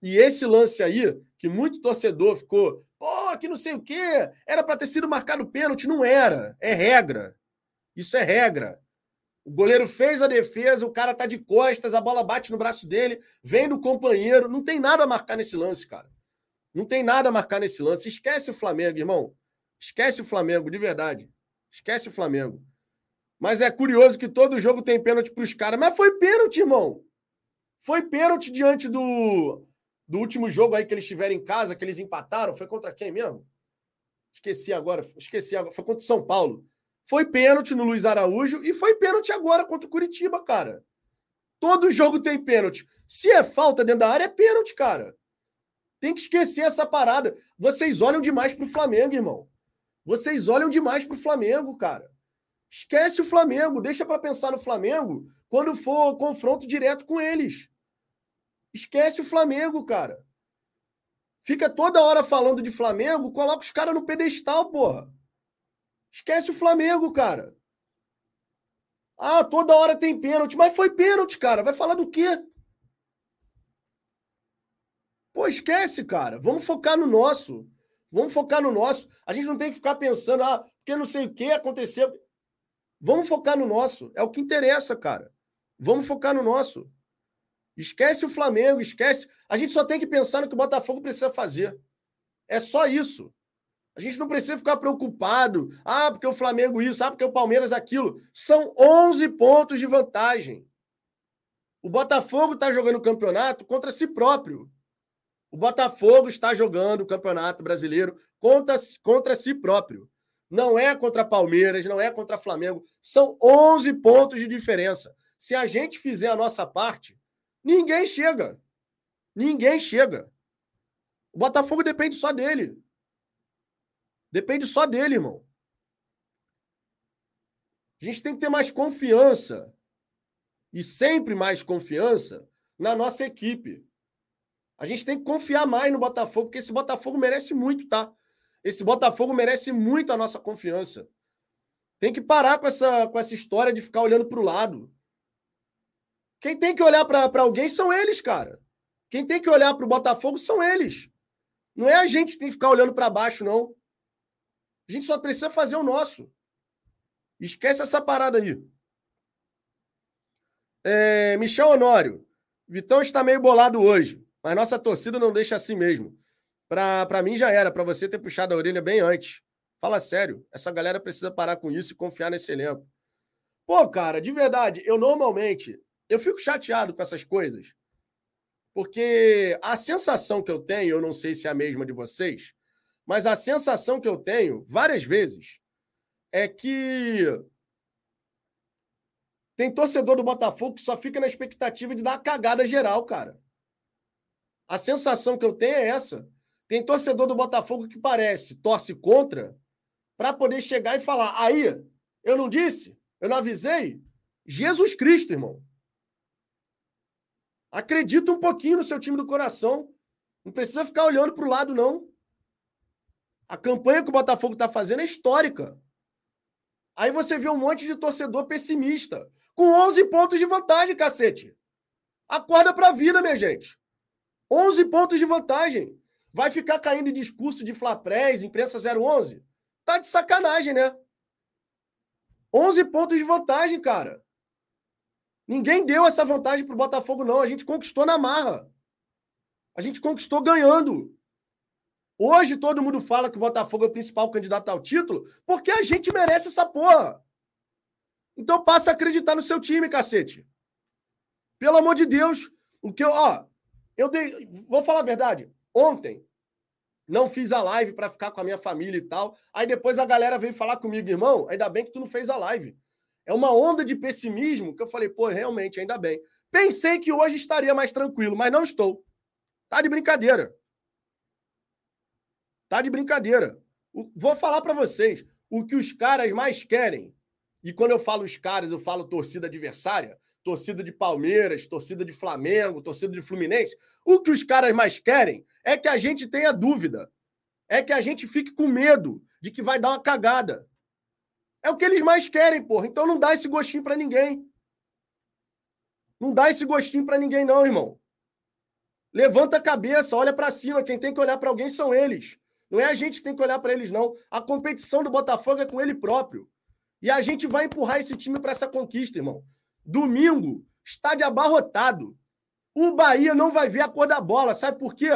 Speaker 1: E esse lance aí, que muito torcedor ficou, pô, que não sei o quê, era para ter sido marcado pênalti. Não era. É regra. Isso é regra. O goleiro fez a defesa, o cara tá de costas, a bola bate no braço dele, vem do companheiro. Não tem nada a marcar nesse lance, cara. Não tem nada a marcar nesse lance. Esquece o Flamengo, irmão. Esquece o Flamengo, de verdade. Esquece o Flamengo. Mas é curioso que todo jogo tem pênalti para os caras. Mas foi pênalti, irmão. Foi pênalti diante do, do último jogo aí que eles tiveram em casa, que eles empataram. Foi contra quem mesmo? Esqueci agora. Esqueci agora. Foi contra o São Paulo. Foi pênalti no Luiz Araújo e foi pênalti agora contra o Curitiba, cara. Todo jogo tem pênalti. Se é falta dentro da área, é pênalti, cara. Tem que esquecer essa parada. Vocês olham demais pro Flamengo, irmão. Vocês olham demais pro Flamengo, cara. Esquece o Flamengo, deixa para pensar no Flamengo quando for confronto direto com eles. Esquece o Flamengo, cara. Fica toda hora falando de Flamengo, coloca os caras no pedestal, porra. Esquece o Flamengo, cara. Ah, toda hora tem pênalti. Mas foi pênalti, cara. Vai falar do quê? Pô, esquece, cara. Vamos focar no nosso. Vamos focar no nosso. A gente não tem que ficar pensando, ah, porque não sei o que aconteceu. Vamos focar no nosso. É o que interessa, cara. Vamos focar no nosso. Esquece o Flamengo, esquece. A gente só tem que pensar no que o Botafogo precisa fazer. É só isso. A gente não precisa ficar preocupado. Ah, porque o Flamengo isso, ah, porque o Palmeiras aquilo. São 11 pontos de vantagem. O Botafogo está jogando o campeonato contra si próprio. O Botafogo está jogando o campeonato brasileiro contra, contra si próprio. Não é contra Palmeiras, não é contra Flamengo. São 11 pontos de diferença. Se a gente fizer a nossa parte, ninguém chega. Ninguém chega. O Botafogo depende só dele. Depende só dele, irmão. A gente tem que ter mais confiança e sempre mais confiança na nossa equipe. A gente tem que confiar mais no Botafogo, porque esse Botafogo merece muito, tá? Esse Botafogo merece muito a nossa confiança. Tem que parar com essa, com essa história de ficar olhando para o lado. Quem tem que olhar para alguém são eles, cara. Quem tem que olhar para o Botafogo são eles. Não é a gente que tem que ficar olhando para baixo, não. A gente só precisa fazer o nosso. Esquece essa parada aí. É, Michel Honório. Vitão está meio bolado hoje, mas nossa torcida não deixa assim mesmo. Para mim já era, para você ter puxado a orelha bem antes. Fala sério, essa galera precisa parar com isso e confiar nesse elenco. Pô, cara, de verdade, eu normalmente eu fico chateado com essas coisas, porque a sensação que eu tenho, eu não sei se é a mesma de vocês, mas a sensação que eu tenho várias vezes é que tem torcedor do Botafogo que só fica na expectativa de dar uma cagada geral, cara. A sensação que eu tenho é essa. Tem torcedor do Botafogo que parece, torce contra, para poder chegar e falar: aí, eu não disse, eu não avisei. Jesus Cristo, irmão. Acredita um pouquinho no seu time do coração. Não precisa ficar olhando para o lado, não. A campanha que o Botafogo está fazendo é histórica. Aí você vê um monte de torcedor pessimista, com 11 pontos de vantagem, cacete. Acorda para a vida, minha gente. 11 pontos de vantagem. Vai ficar caindo discurso de Flaprés, imprensa 011? Tá de sacanagem, né? 11 pontos de vantagem, cara. Ninguém deu essa vantagem pro Botafogo, não. A gente conquistou na marra. A gente conquistou ganhando. Hoje todo mundo fala que o Botafogo é o principal candidato ao título porque a gente merece essa porra. Então passa a acreditar no seu time, cacete. Pelo amor de Deus, o que eu, ó, eu dei, vou falar a verdade. Ontem não fiz a live para ficar com a minha família e tal. Aí depois a galera veio falar comigo, irmão, ainda bem que tu não fez a live. É uma onda de pessimismo que eu falei, pô, realmente, ainda bem. Pensei que hoje estaria mais tranquilo, mas não estou. Tá de brincadeira. Tá de brincadeira. Vou falar para vocês. O que os caras mais querem, e quando eu falo os caras, eu falo torcida adversária, torcida de Palmeiras, torcida de Flamengo, torcida de Fluminense. O que os caras mais querem é que a gente tenha dúvida. É que a gente fique com medo de que vai dar uma cagada. É o que eles mais querem, porra. Então não dá esse gostinho para ninguém. Não dá esse gostinho para ninguém, não, irmão. Levanta a cabeça, olha para cima. Quem tem que olhar para alguém são eles. Não é a gente que tem que olhar para eles, não. A competição do Botafogo é com ele próprio. E a gente vai empurrar esse time para essa conquista, irmão. Domingo, estádio abarrotado. O Bahia não vai ver a cor da bola. Sabe por quê?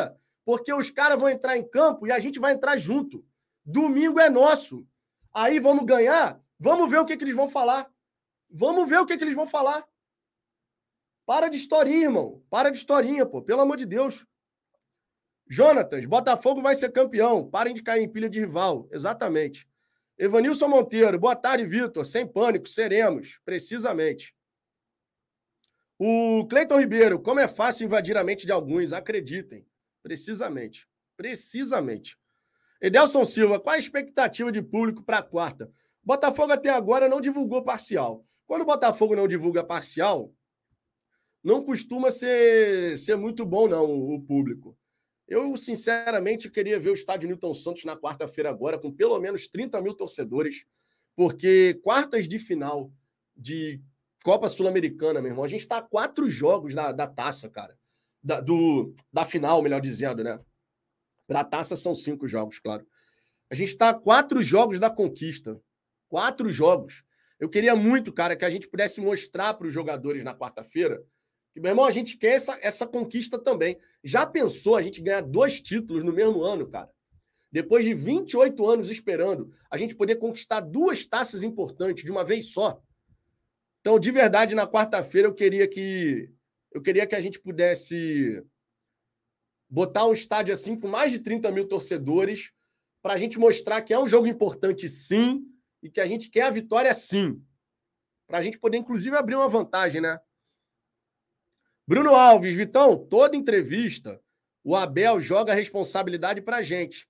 Speaker 1: Porque os caras vão entrar em campo e a gente vai entrar junto. Domingo é nosso. Aí vamos ganhar? Vamos ver o que, que eles vão falar. Vamos ver o que, que eles vão falar. Para de historinha, irmão. Para de historinha, pô. Pelo amor de Deus. Jonatas, Botafogo vai ser campeão. Parem de cair em pilha de rival. Exatamente. Evanilson Monteiro, boa tarde, Vitor. Sem pânico, seremos. Precisamente. O Cleiton Ribeiro, como é fácil invadir a mente de alguns, acreditem. Precisamente. Precisamente. Edelson Silva, qual a expectativa de público para a quarta? Botafogo até agora não divulgou parcial. Quando o Botafogo não divulga parcial, não costuma ser, ser muito bom, não, o público. Eu, sinceramente, queria ver o estádio Newton Santos na quarta-feira agora, com pelo menos 30 mil torcedores, porque quartas de final de Copa Sul-Americana, meu irmão, a gente está a quatro jogos da, da taça, cara. Da, do, da final, melhor dizendo, né? Para a taça são cinco jogos, claro. A gente está a quatro jogos da conquista. Quatro jogos. Eu queria muito, cara, que a gente pudesse mostrar para os jogadores na quarta-feira que, meu irmão, a gente quer essa, essa conquista também. Já pensou a gente ganhar dois títulos no mesmo ano, cara? Depois de 28 anos esperando, a gente poder conquistar duas taças importantes de uma vez só. Então, de verdade, na quarta-feira eu queria que eu queria que a gente pudesse botar um estádio assim com mais de 30 mil torcedores para a gente mostrar que é um jogo importante, sim, e que a gente quer a vitória, sim. Para a gente poder, inclusive, abrir uma vantagem, né? Bruno Alves, Vitão, toda entrevista, o Abel joga a responsabilidade para a gente.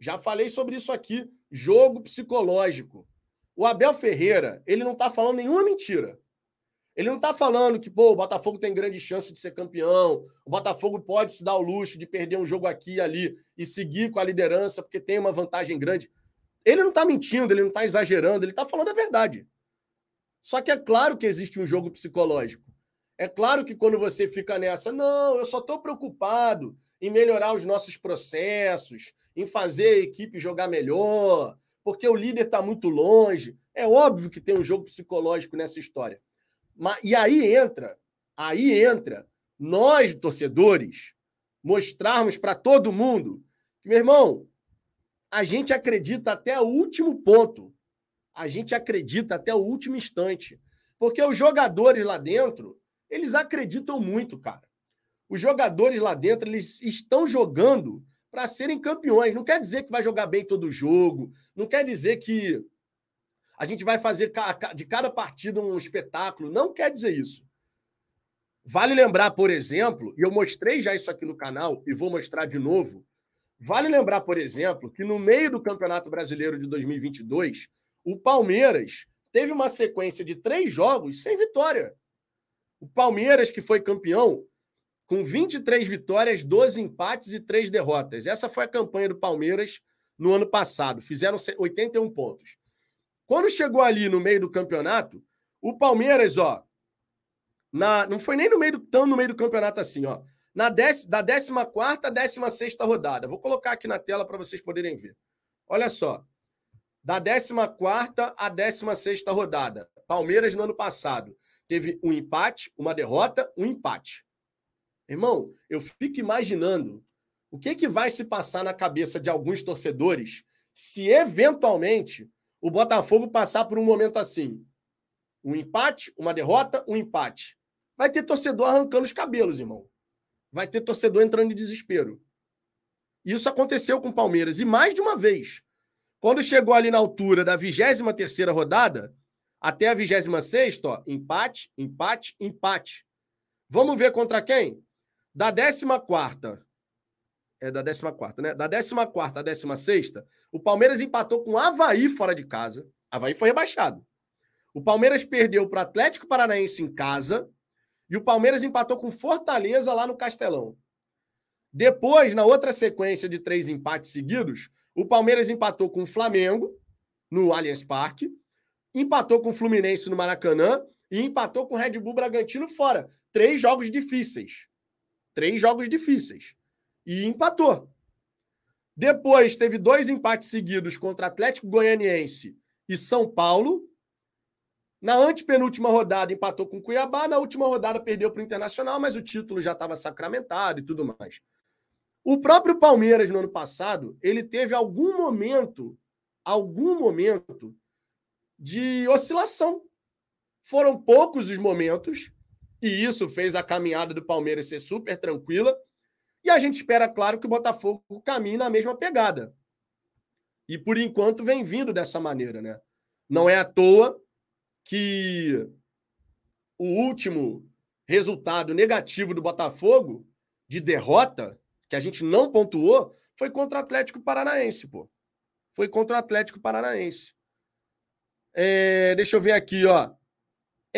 Speaker 1: Já falei sobre isso aqui. Jogo psicológico. O Abel Ferreira, ele não está falando nenhuma mentira. Ele não está falando que, pô, o Botafogo tem grande chance de ser campeão, o Botafogo pode se dar o luxo de perder um jogo aqui e ali e seguir com a liderança porque tem uma vantagem grande. Ele não está mentindo, ele não está exagerando, ele está falando a verdade. Só que é claro que existe um jogo psicológico. É claro que quando você fica nessa, não, eu só estou preocupado em melhorar os nossos processos, em fazer a equipe jogar melhor, porque o líder está muito longe. É óbvio que tem um jogo psicológico nessa história. Mas, e aí entra, aí entra nós, torcedores, mostrarmos para todo mundo que, meu irmão, a gente acredita até o último ponto. A gente acredita até o último instante. Porque os jogadores lá dentro, eles acreditam muito, cara. Os jogadores lá dentro, eles estão jogando para serem campeões. Não quer dizer que vai jogar bem todo jogo, não quer dizer que a gente vai fazer de cada partida um espetáculo. Não quer dizer isso. Vale lembrar, por exemplo, e eu mostrei já isso aqui no canal e vou mostrar de novo. Vale lembrar, por exemplo, que no meio do Campeonato Brasileiro de 2022, o Palmeiras teve uma sequência de três jogos sem vitória. O Palmeiras, que foi campeão, com 23 vitórias, 12 empates e 3 derrotas. Essa foi a campanha do Palmeiras no ano passado. Fizeram 81 pontos. Quando chegou ali no meio do campeonato, o Palmeiras, ó, na, não foi nem no meio tão no meio do campeonato assim, ó. Na dec, da 14 à 16 rodada. Vou colocar aqui na tela para vocês poderem ver. Olha só. Da 14 à 16 rodada. Palmeiras no ano passado teve um empate, uma derrota, um empate. Irmão, eu fico imaginando o que, que vai se passar na cabeça de alguns torcedores se eventualmente o Botafogo passar por um momento assim. Um empate, uma derrota, um empate. Vai ter torcedor arrancando os cabelos, irmão. Vai ter torcedor entrando em desespero. Isso aconteceu com o Palmeiras. E mais de uma vez. Quando chegou ali na altura da 23 rodada, até a 26 ó, empate, empate, empate. Vamos ver contra quem? Da 14 é da 14, né? Da 14 à 16, o Palmeiras empatou com o Havaí fora de casa. Havaí foi rebaixado. O Palmeiras perdeu para o Atlético Paranaense em casa e o Palmeiras empatou com Fortaleza lá no Castelão. Depois, na outra sequência de três empates seguidos, o Palmeiras empatou com o Flamengo no Allianz Parque, empatou com o Fluminense no Maracanã e empatou com o Red Bull Bragantino fora. Três jogos difíceis. Três jogos difíceis e empatou. Depois teve dois empates seguidos contra Atlético Goianiense e São Paulo. Na antepenúltima rodada empatou com Cuiabá, na última rodada perdeu para o Internacional, mas o título já estava sacramentado e tudo mais. O próprio Palmeiras, no ano passado, ele teve algum momento, algum momento de oscilação. Foram poucos os momentos, e isso fez a caminhada do Palmeiras ser super tranquila. E a gente espera, claro, que o Botafogo caminhe na mesma pegada. E por enquanto vem vindo dessa maneira, né? Não é à toa que o último resultado negativo do Botafogo, de derrota, que a gente não pontuou, foi contra o Atlético Paranaense, pô. Foi contra o Atlético Paranaense. É, deixa eu ver aqui, ó.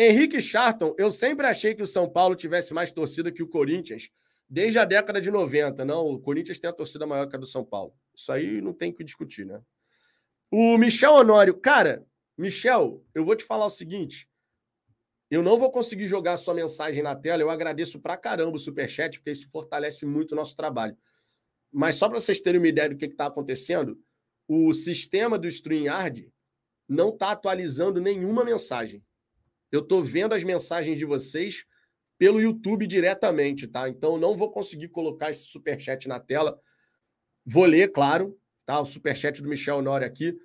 Speaker 1: Henrique Charton, eu sempre achei que o São Paulo tivesse mais torcida que o Corinthians, desde a década de 90. Não, o Corinthians tem a torcida maior que a do São Paulo. Isso aí não tem que discutir, né? O Michel Honório, cara, Michel, eu vou te falar o seguinte. Eu não vou conseguir jogar a sua mensagem na tela. Eu agradeço pra caramba o Superchat, porque isso fortalece muito o nosso trabalho. Mas só para vocês terem uma ideia do que está acontecendo, o sistema do StreamYard não está atualizando nenhuma mensagem. Eu estou vendo as mensagens de vocês pelo YouTube diretamente, tá? Então não vou conseguir colocar esse superchat na tela. Vou ler, claro, tá? O superchat do Michel Honório aqui.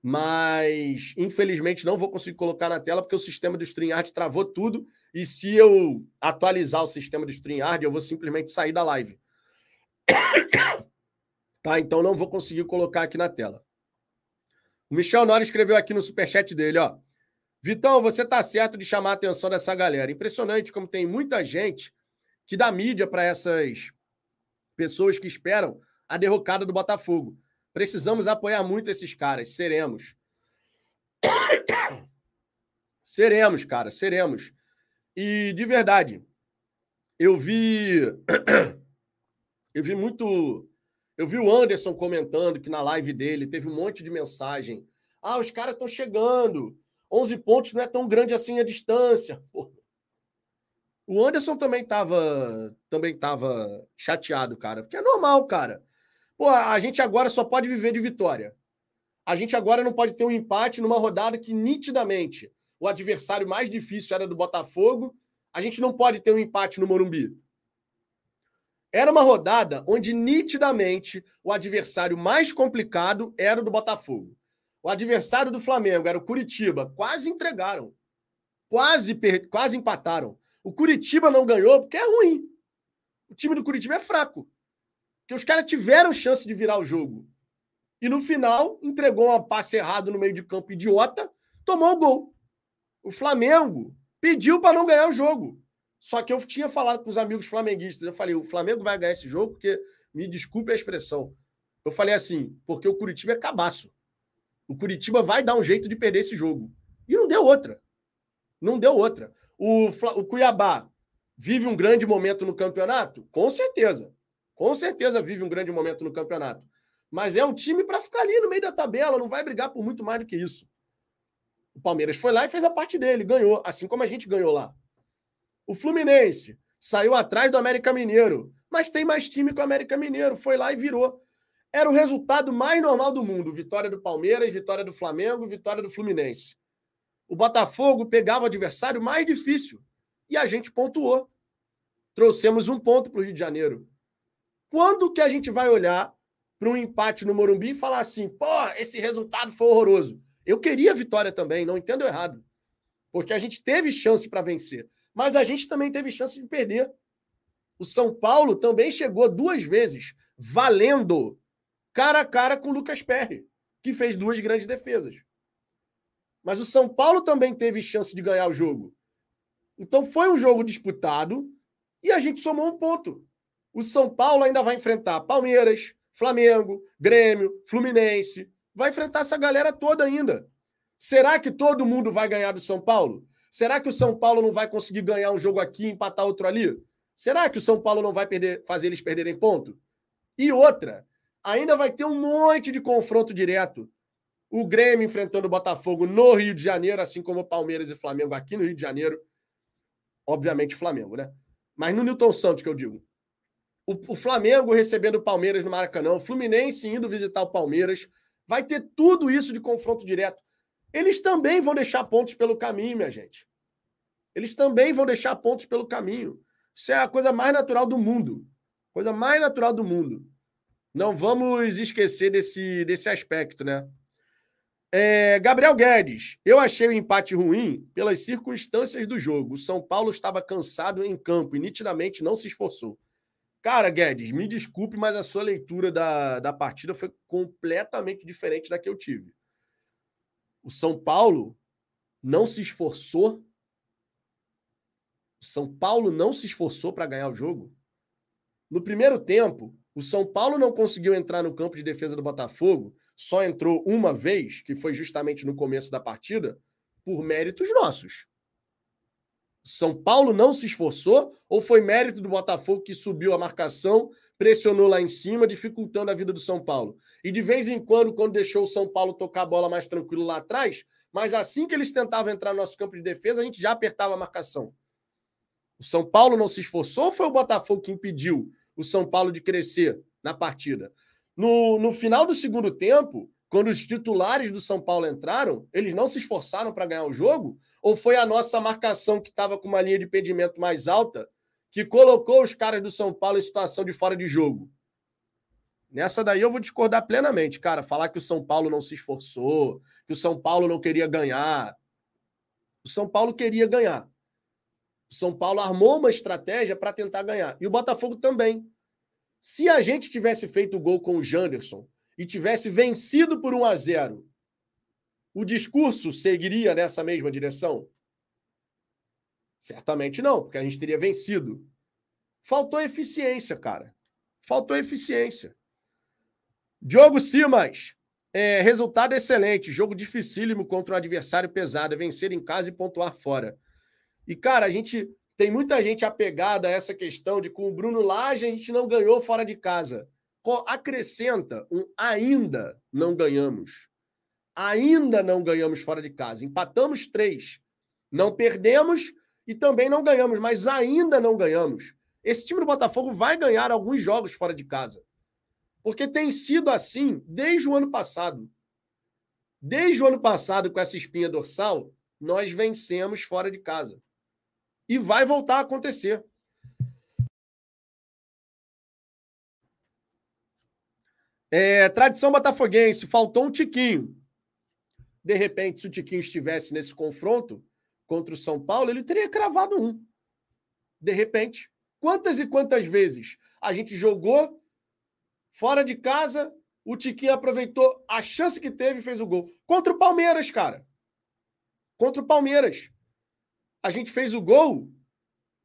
Speaker 1: Mas, infelizmente, não vou conseguir colocar na tela porque o sistema do StreamYard travou tudo. E se eu atualizar o sistema do StreamYard, eu vou simplesmente sair da live. [coughs] Tá? Então não vou conseguir colocar aqui na tela. O Michel Nora escreveu aqui no superchat dele, ó. Vitão, você tá certo de chamar a atenção dessa galera. Impressionante como tem muita gente que dá mídia para essas pessoas que esperam a derrocada do Botafogo. Precisamos apoiar muito esses caras. Seremos. [coughs] seremos, cara, seremos. E de verdade, eu vi. [coughs] eu vi muito eu vi o Anderson comentando que na live dele teve um monte de mensagem. Ah, os caras estão chegando. 11 pontos não é tão grande assim a distância. O Anderson também estava também tava chateado, cara, porque é normal, cara. Pô, a gente agora só pode viver de vitória. A gente agora não pode ter um empate numa rodada que nitidamente o adversário mais difícil era do Botafogo. A gente não pode ter um empate no Morumbi. Era uma rodada onde nitidamente o adversário mais complicado era o do Botafogo. O adversário do Flamengo era o Curitiba. Quase entregaram. Quase, per... quase empataram. O Curitiba não ganhou porque é ruim. O time do Curitiba é fraco. Porque os caras tiveram chance de virar o jogo. E no final, entregou uma passe errado no meio de campo idiota, tomou o gol. O Flamengo pediu para não ganhar o jogo. Só que eu tinha falado com os amigos flamenguistas, eu falei, o Flamengo vai ganhar esse jogo porque, me desculpe a expressão, eu falei assim, porque o Curitiba é cabaço. O Curitiba vai dar um jeito de perder esse jogo. E não deu outra. Não deu outra. O, o Cuiabá vive um grande momento no campeonato? Com certeza. Com certeza vive um grande momento no campeonato. Mas é um time para ficar ali no meio da tabela, não vai brigar por muito mais do que isso. O Palmeiras foi lá e fez a parte dele, ganhou, assim como a gente ganhou lá. O Fluminense saiu atrás do América Mineiro, mas tem mais time que o América Mineiro. Foi lá e virou. Era o resultado mais normal do mundo: vitória do Palmeiras, vitória do Flamengo, vitória do Fluminense. O Botafogo pegava o adversário mais difícil e a gente pontuou. Trouxemos um ponto para o Rio de Janeiro. Quando que a gente vai olhar para um empate no Morumbi e falar assim, pô, esse resultado foi horroroso? Eu queria vitória também, não entendo errado. Porque a gente teve chance para vencer mas a gente também teve chance de perder. O São Paulo também chegou duas vezes, valendo, cara a cara com o Lucas Perry, que fez duas grandes defesas. Mas o São Paulo também teve chance de ganhar o jogo. Então foi um jogo disputado e a gente somou um ponto. O São Paulo ainda vai enfrentar Palmeiras, Flamengo, Grêmio, Fluminense. Vai enfrentar essa galera toda ainda. Será que todo mundo vai ganhar do São Paulo? Será que o São Paulo não vai conseguir ganhar um jogo aqui e empatar outro ali? Será que o São Paulo não vai perder, fazer eles perderem ponto? E outra, ainda vai ter um monte de confronto direto. O Grêmio enfrentando o Botafogo no Rio de Janeiro, assim como Palmeiras e Flamengo aqui no Rio de Janeiro. Obviamente Flamengo, né? Mas no Newton Santos que eu digo. O, o Flamengo recebendo o Palmeiras no Maracanã, o Fluminense indo visitar o Palmeiras. Vai ter tudo isso de confronto direto. Eles também vão deixar pontos pelo caminho, minha gente. Eles também vão deixar pontos pelo caminho. Isso é a coisa mais natural do mundo. Coisa mais natural do mundo. Não vamos esquecer desse, desse aspecto, né? É, Gabriel Guedes, eu achei o empate ruim pelas circunstâncias do jogo. O São Paulo estava cansado em campo e nitidamente não se esforçou. Cara, Guedes, me desculpe, mas a sua leitura da, da partida foi completamente diferente da que eu tive. O São Paulo não se esforçou. O São Paulo não se esforçou para ganhar o jogo. No primeiro tempo, o São Paulo não conseguiu entrar no campo de defesa do Botafogo, só entrou uma vez, que foi justamente no começo da partida, por méritos nossos. São Paulo não se esforçou ou foi mérito do Botafogo que subiu a marcação, pressionou lá em cima, dificultando a vida do São Paulo? E de vez em quando, quando deixou o São Paulo tocar a bola mais tranquilo lá atrás, mas assim que eles tentavam entrar no nosso campo de defesa, a gente já apertava a marcação. O São Paulo não se esforçou ou foi o Botafogo que impediu o São Paulo de crescer na partida. No, no final do segundo tempo, quando os titulares do São Paulo entraram, eles não se esforçaram para ganhar o jogo? Ou foi a nossa marcação que estava com uma linha de impedimento mais alta que colocou os caras do São Paulo em situação de fora de jogo? Nessa daí eu vou discordar plenamente, cara. Falar que o São Paulo não se esforçou, que o São Paulo não queria ganhar. O São Paulo queria ganhar. O São Paulo armou uma estratégia para tentar ganhar. E o Botafogo também. Se a gente tivesse feito o gol com o Janderson e tivesse vencido por 1 a 0, o discurso seguiria nessa mesma direção? Certamente não, porque a gente teria vencido. Faltou eficiência, cara. Faltou eficiência. Diogo Simas. É, resultado excelente. Jogo dificílimo contra um adversário pesado. É vencer em casa e pontuar fora. E, cara, a gente tem muita gente apegada a essa questão de com o Bruno Lage a gente não ganhou fora de casa. Acrescenta um ainda não ganhamos. Ainda não ganhamos fora de casa. Empatamos três. Não perdemos e também não ganhamos, mas ainda não ganhamos. Esse time do Botafogo vai ganhar alguns jogos fora de casa. Porque tem sido assim desde o ano passado. Desde o ano passado, com essa espinha dorsal, nós vencemos fora de casa e vai voltar a acontecer. É, tradição botafoguense, faltou um tiquinho. De repente, se o Tiquinho estivesse nesse confronto contra o São Paulo, ele teria cravado um. De repente, quantas e quantas vezes a gente jogou fora de casa, o Tiquinho aproveitou a chance que teve e fez o gol. Contra o Palmeiras, cara. Contra o Palmeiras a gente fez o gol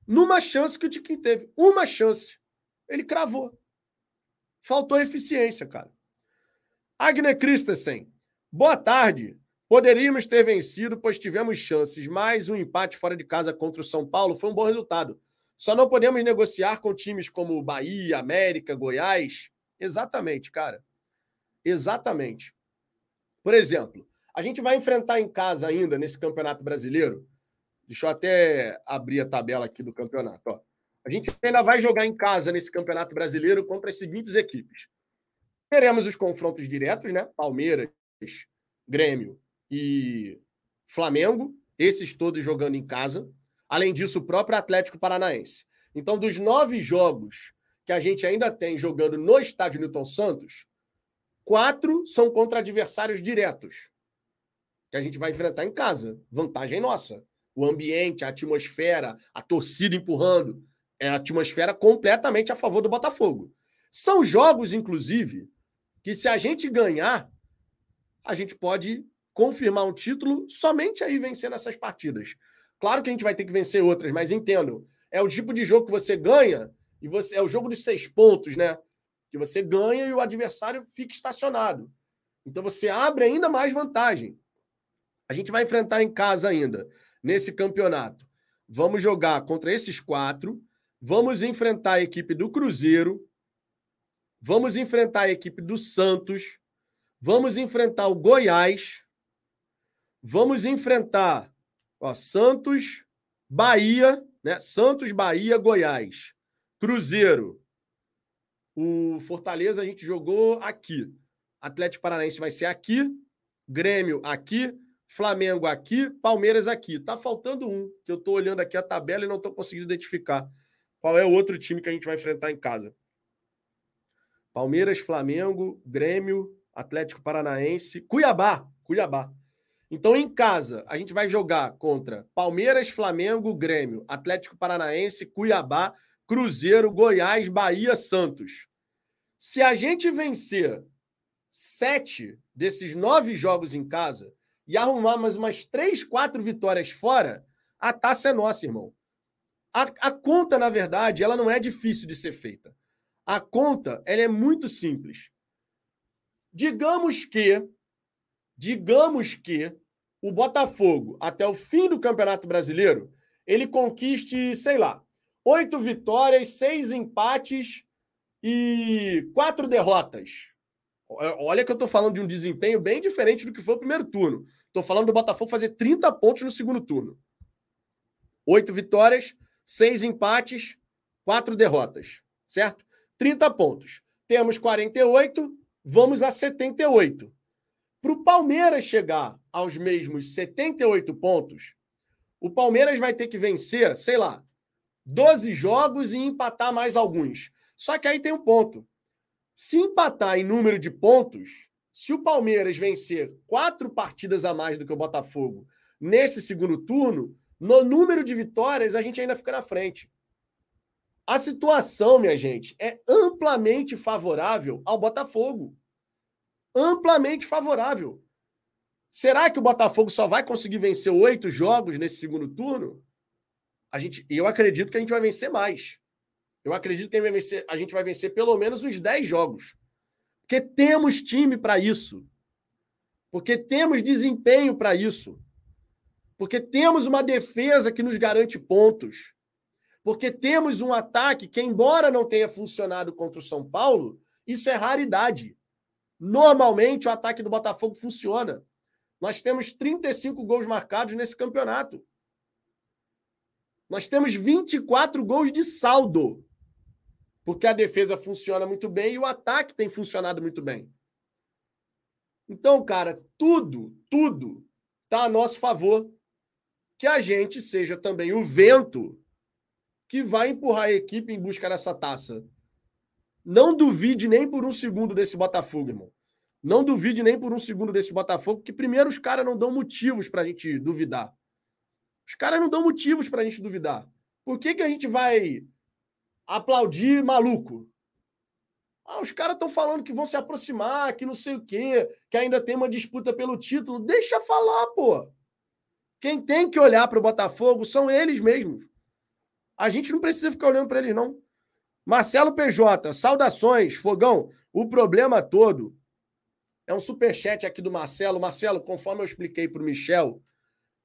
Speaker 1: numa chance que o Tiquinho teve. Uma chance. Ele cravou. Faltou eficiência, cara. Agner Christensen. Boa tarde. Poderíamos ter vencido, pois tivemos chances, mas um empate fora de casa contra o São Paulo foi um bom resultado. Só não podemos negociar com times como Bahia, América, Goiás. Exatamente, cara. Exatamente. Por exemplo, a gente vai enfrentar em casa ainda nesse Campeonato Brasileiro Deixa eu até abrir a tabela aqui do campeonato. Ó. A gente ainda vai jogar em casa nesse Campeonato Brasileiro contra as seguintes equipes. Teremos os confrontos diretos, né? Palmeiras, Grêmio e Flamengo, esses todos jogando em casa. Além disso, o próprio Atlético Paranaense. Então, dos nove jogos que a gente ainda tem jogando no estádio Newton Santos, quatro são contra adversários diretos, que a gente vai enfrentar em casa. Vantagem nossa o ambiente, a atmosfera, a torcida empurrando. É a atmosfera completamente a favor do Botafogo. São jogos, inclusive, que se a gente ganhar, a gente pode confirmar um título somente aí vencendo essas partidas. Claro que a gente vai ter que vencer outras, mas entendo. É o tipo de jogo que você ganha e você é o jogo dos seis pontos, né? Que você ganha e o adversário fica estacionado. Então você abre ainda mais vantagem. A gente vai enfrentar em casa ainda nesse campeonato. Vamos jogar contra esses quatro. Vamos enfrentar a equipe do Cruzeiro. Vamos enfrentar a equipe do Santos. Vamos enfrentar o Goiás. Vamos enfrentar ó, Santos, Bahia, né? Santos, Bahia, Goiás. Cruzeiro. O Fortaleza a gente jogou aqui. Atlético Paranaense vai ser aqui. Grêmio aqui. Flamengo aqui, Palmeiras aqui. Tá faltando um, que eu tô olhando aqui a tabela e não tô conseguindo identificar qual é o outro time que a gente vai enfrentar em casa. Palmeiras, Flamengo, Grêmio, Atlético Paranaense, Cuiabá. Cuiabá. Então, em casa, a gente vai jogar contra Palmeiras, Flamengo, Grêmio, Atlético Paranaense, Cuiabá, Cruzeiro, Goiás, Bahia, Santos. Se a gente vencer sete desses nove jogos em casa e arrumar mais umas três, quatro vitórias fora, a taça é nossa, irmão. A, a conta, na verdade, ela não é difícil de ser feita. A conta, ela é muito simples. Digamos que, digamos que o Botafogo, até o fim do Campeonato Brasileiro, ele conquiste, sei lá, oito vitórias, seis empates e quatro derrotas. Olha que eu estou falando de um desempenho bem diferente do que foi o primeiro turno. Estou falando do Botafogo fazer 30 pontos no segundo turno. Oito vitórias, seis empates, quatro derrotas. Certo? 30 pontos. Temos 48, vamos a 78. Para o Palmeiras chegar aos mesmos 78 pontos, o Palmeiras vai ter que vencer, sei lá, 12 jogos e empatar mais alguns. Só que aí tem um ponto. Se empatar em número de pontos, se o Palmeiras vencer quatro partidas a mais do que o Botafogo nesse segundo turno, no número de vitórias a gente ainda fica na frente. A situação, minha gente, é amplamente favorável ao Botafogo amplamente favorável. Será que o Botafogo só vai conseguir vencer oito jogos nesse segundo turno? A gente, eu acredito que a gente vai vencer mais. Eu acredito que a gente vai vencer, a gente vai vencer pelo menos uns 10 jogos. Porque temos time para isso. Porque temos desempenho para isso. Porque temos uma defesa que nos garante pontos. Porque temos um ataque que, embora não tenha funcionado contra o São Paulo, isso é raridade. Normalmente o ataque do Botafogo funciona. Nós temos 35 gols marcados nesse campeonato. Nós temos 24 gols de saldo. Porque a defesa funciona muito bem e o ataque tem funcionado muito bem. Então, cara, tudo, tudo está a nosso favor. Que a gente seja também o vento que vai empurrar a equipe em busca dessa taça. Não duvide nem por um segundo desse Botafogo, irmão. Não duvide nem por um segundo desse Botafogo, que primeiro os caras não dão motivos para a gente duvidar. Os caras não dão motivos para a gente duvidar. Por que, que a gente vai aplaudir maluco? Ah, os caras estão falando que vão se aproximar, que não sei o quê, que ainda tem uma disputa pelo título. Deixa falar, pô. Quem tem que olhar para o Botafogo são eles mesmos. A gente não precisa ficar olhando para eles, não. Marcelo PJ, saudações, Fogão. O problema todo é um superchat aqui do Marcelo. Marcelo, conforme eu expliquei para o Michel,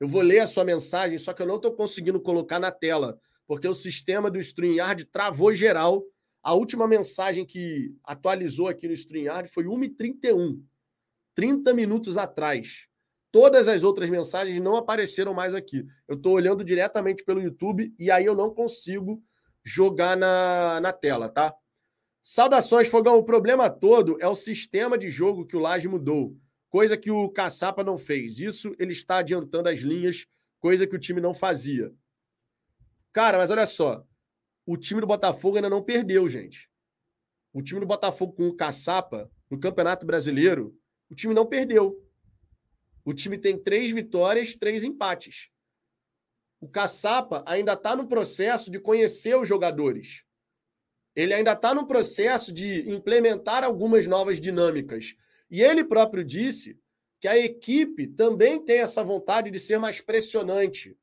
Speaker 1: eu vou ler a sua mensagem, só que eu não estou conseguindo colocar na tela, porque o sistema do StreamYard travou geral. A última mensagem que atualizou aqui no StreamYard foi 1h31, 30 minutos atrás. Todas as outras mensagens não apareceram mais aqui. Eu estou olhando diretamente pelo YouTube e aí eu não consigo jogar na, na tela, tá? Saudações, Fogão. O problema todo é o sistema de jogo que o Laje mudou, coisa que o Caçapa não fez. Isso ele está adiantando as linhas, coisa que o time não fazia. Cara, mas olha só. O time do Botafogo ainda não perdeu, gente. O time do Botafogo com o Caçapa no Campeonato Brasileiro, o time não perdeu. O time tem três vitórias, três empates. O Caçapa ainda está no processo de conhecer os jogadores ele ainda está no processo de implementar algumas novas dinâmicas. E ele próprio disse que a equipe também tem essa vontade de ser mais pressionante.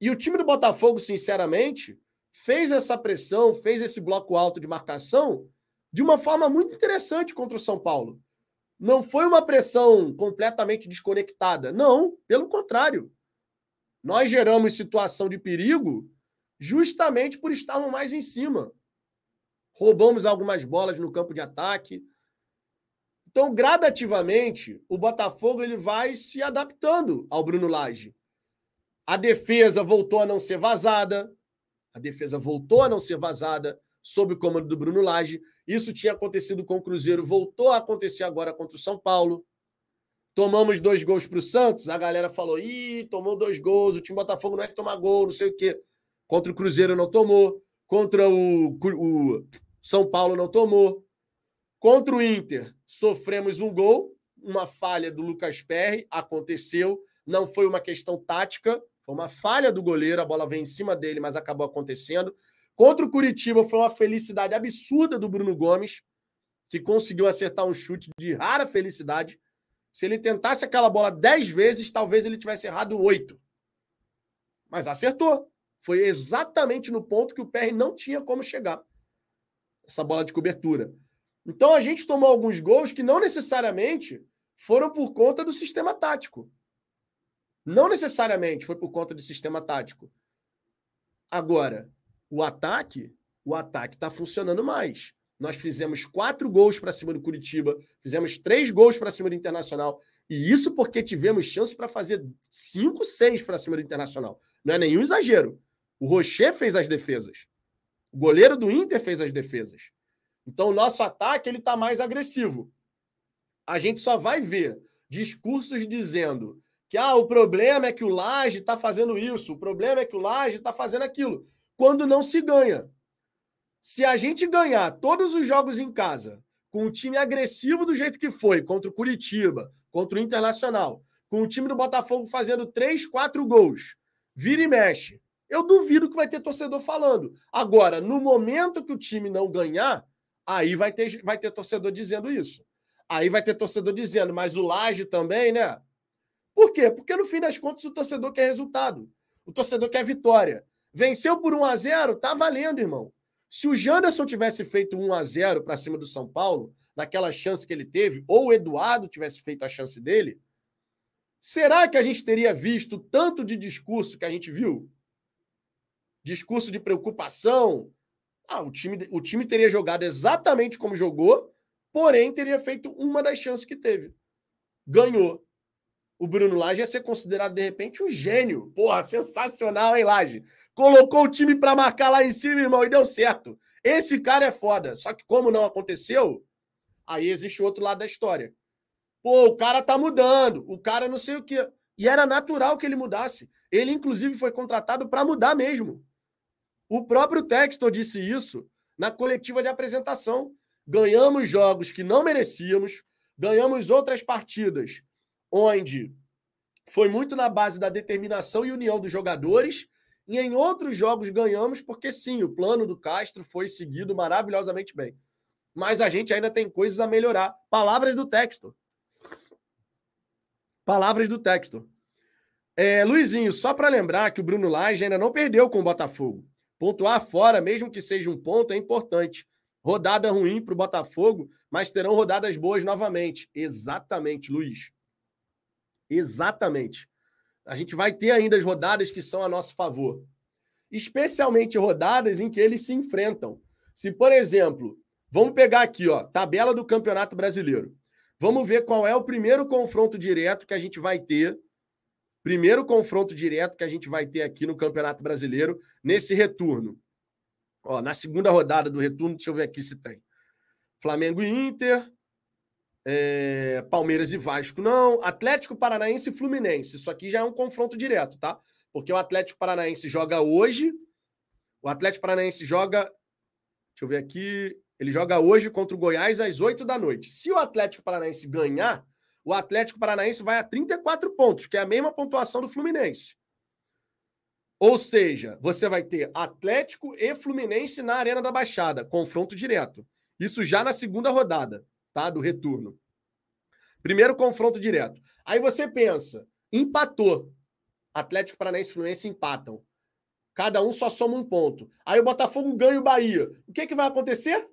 Speaker 1: E o time do Botafogo, sinceramente, fez essa pressão, fez esse bloco alto de marcação de uma forma muito interessante contra o São Paulo. Não foi uma pressão completamente desconectada. Não, pelo contrário. Nós geramos situação de perigo justamente por estarmos mais em cima roubamos algumas bolas no campo de ataque. Então, gradativamente, o Botafogo ele vai se adaptando ao Bruno Lage. A defesa voltou a não ser vazada. A defesa voltou a não ser vazada sob o comando do Bruno Lage. Isso tinha acontecido com o Cruzeiro, voltou a acontecer agora contra o São Paulo. Tomamos dois gols para o Santos, a galera falou: ih, tomou dois gols, o time Botafogo não é que tomar gol, não sei o quê. Contra o Cruzeiro não tomou. Contra o, o são Paulo não tomou. Contra o Inter, sofremos um gol, uma falha do Lucas Perry, aconteceu. Não foi uma questão tática, foi uma falha do goleiro, a bola veio em cima dele, mas acabou acontecendo. Contra o Curitiba, foi uma felicidade absurda do Bruno Gomes, que conseguiu acertar um chute de rara felicidade. Se ele tentasse aquela bola dez vezes, talvez ele tivesse errado oito. Mas acertou. Foi exatamente no ponto que o PR não tinha como chegar. Essa bola de cobertura. Então a gente tomou alguns gols que não necessariamente foram por conta do sistema tático. Não necessariamente foi por conta do sistema tático. Agora, o ataque, o ataque está funcionando mais. Nós fizemos quatro gols para cima do Curitiba, fizemos três gols para cima do Internacional. E isso porque tivemos chance para fazer cinco, seis para cima do Internacional. Não é nenhum exagero. O Rocher fez as defesas. O goleiro do Inter fez as defesas. Então, o nosso ataque ele está mais agressivo. A gente só vai ver discursos dizendo que ah, o problema é que o Laje está fazendo isso, o problema é que o Laje está fazendo aquilo, quando não se ganha. Se a gente ganhar todos os jogos em casa, com o time agressivo do jeito que foi, contra o Curitiba, contra o Internacional, com o time do Botafogo fazendo três, quatro gols, vira e mexe, eu duvido que vai ter torcedor falando. Agora, no momento que o time não ganhar, aí vai ter, vai ter torcedor dizendo isso. Aí vai ter torcedor dizendo, mas o Laje também, né? Por quê? Porque no fim das contas o torcedor quer resultado. O torcedor quer vitória. Venceu por 1 a 0 tá valendo, irmão. Se o Janderson tivesse feito 1 a 0 para cima do São Paulo, naquela chance que ele teve, ou o Eduardo tivesse feito a chance dele, será que a gente teria visto tanto de discurso que a gente viu? Discurso de preocupação. Ah, o time, o time teria jogado exatamente como jogou, porém teria feito uma das chances que teve. Ganhou. O Bruno Lage ia ser considerado, de repente, um gênio. Porra, sensacional, hein, Lage? Colocou o time para marcar lá em cima, irmão, e deu certo. Esse cara é foda. Só que como não aconteceu, aí existe o outro lado da história. Pô, o cara tá mudando, o cara não sei o quê. E era natural que ele mudasse. Ele, inclusive, foi contratado para mudar mesmo. O próprio Textor disse isso na coletiva de apresentação. Ganhamos jogos que não merecíamos, ganhamos outras partidas onde foi muito na base da determinação e união dos jogadores e em outros jogos ganhamos porque sim, o plano do Castro foi seguido maravilhosamente bem. Mas a gente ainda tem coisas a melhorar. Palavras do texto. Palavras do texto. É, Luizinho, só para lembrar que o Bruno Lage ainda não perdeu com o Botafogo. Pontuar fora, mesmo que seja um ponto, é importante. Rodada ruim para o Botafogo, mas terão rodadas boas novamente. Exatamente, Luiz. Exatamente a gente vai ter ainda as rodadas que são a nosso favor. Especialmente rodadas em que eles se enfrentam. Se, por exemplo, vamos pegar aqui, ó, tabela do Campeonato Brasileiro. Vamos ver qual é o primeiro confronto direto que a gente vai ter. Primeiro confronto direto que a gente vai ter aqui no Campeonato Brasileiro nesse retorno. Ó, na segunda rodada do retorno, deixa eu ver aqui se tem. Flamengo e Inter, é, Palmeiras e Vasco não. Atlético Paranaense e Fluminense. Isso aqui já é um confronto direto, tá? Porque o Atlético Paranaense joga hoje. O Atlético Paranaense joga. Deixa eu ver aqui. Ele joga hoje contra o Goiás às 8 da noite. Se o Atlético Paranaense ganhar, o Atlético Paranaense vai a 34 pontos, que é a mesma pontuação do Fluminense. Ou seja, você vai ter Atlético e Fluminense na Arena da Baixada, confronto direto. Isso já na segunda rodada tá? Do retorno. Primeiro confronto direto. Aí você pensa, empatou. Atlético Paranaense e Fluminense empatam. Cada um só soma um ponto. Aí o Botafogo ganha o Bahia. O que, que vai acontecer?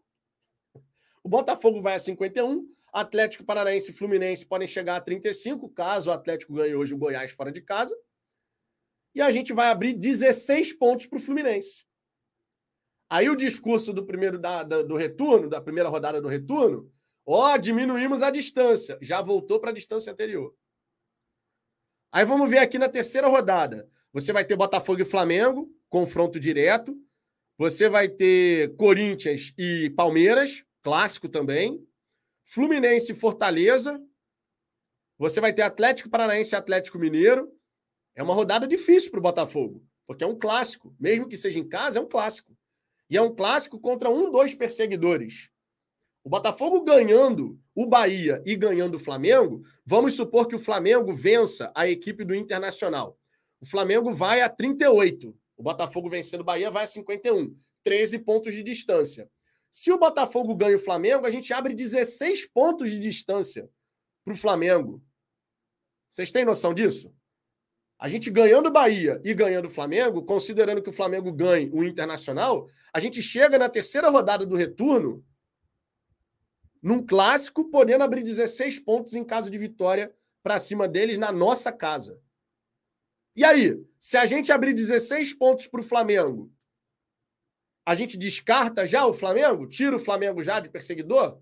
Speaker 1: O Botafogo vai a 51, Atlético Paranaense e Fluminense podem chegar a 35, caso o Atlético ganhe hoje o Goiás fora de casa. E a gente vai abrir 16 pontos para o Fluminense. Aí o discurso do primeiro da, da, do retorno, da primeira rodada do retorno, Ó, oh, diminuímos a distância. Já voltou para a distância anterior. Aí vamos ver aqui na terceira rodada. Você vai ter Botafogo e Flamengo, confronto direto. Você vai ter Corinthians e Palmeiras, clássico também. Fluminense e Fortaleza. Você vai ter Atlético Paranaense e Atlético Mineiro. É uma rodada difícil para o Botafogo, porque é um clássico. Mesmo que seja em casa, é um clássico. E é um clássico contra um, dois perseguidores. O Botafogo ganhando o Bahia e ganhando o Flamengo, vamos supor que o Flamengo vença a equipe do Internacional. O Flamengo vai a 38. O Botafogo vencendo o Bahia vai a 51. 13 pontos de distância. Se o Botafogo ganha o Flamengo, a gente abre 16 pontos de distância para o Flamengo. Vocês têm noção disso? A gente ganhando o Bahia e ganhando o Flamengo, considerando que o Flamengo ganhe o Internacional, a gente chega na terceira rodada do retorno num clássico, podendo abrir 16 pontos em caso de vitória para cima deles na nossa casa. E aí, se a gente abrir 16 pontos para o Flamengo, a gente descarta já o Flamengo? Tira o Flamengo já de perseguidor?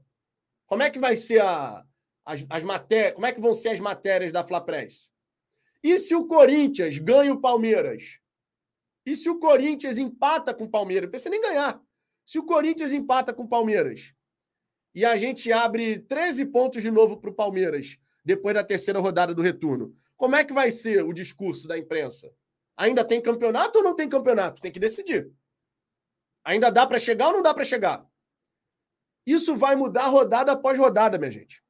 Speaker 1: Como é que vai ser a, as, as matérias? Como é que vão ser as matérias da Flapress? E se o Corinthians ganha o Palmeiras? E se o Corinthians empata com o Palmeiras? Não precisa nem ganhar. Se o Corinthians empata com o Palmeiras e a gente abre 13 pontos de novo para o Palmeiras depois da terceira rodada do retorno, como é que vai ser o discurso da imprensa? Ainda tem campeonato ou não tem campeonato? Tem que decidir. Ainda dá para chegar ou não dá para chegar? Isso vai mudar rodada após rodada, minha gente.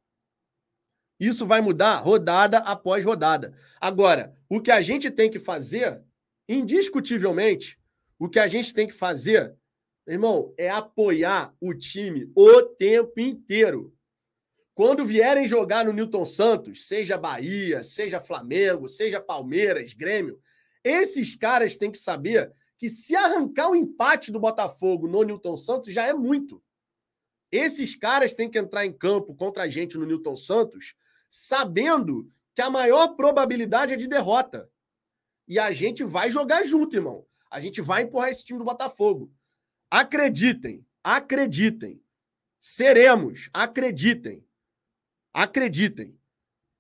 Speaker 1: Isso vai mudar rodada após rodada. Agora, o que a gente tem que fazer, indiscutivelmente, o que a gente tem que fazer, irmão, é apoiar o time o tempo inteiro. Quando vierem jogar no Newton Santos, seja Bahia, seja Flamengo, seja Palmeiras, Grêmio, esses caras têm que saber que se arrancar o empate do Botafogo no Newton Santos já é muito. Esses caras têm que entrar em campo contra a gente no Newton Santos sabendo que a maior probabilidade é de derrota. E a gente vai jogar junto, irmão. A gente vai empurrar esse time do Botafogo. Acreditem, acreditem. Seremos, acreditem. Acreditem.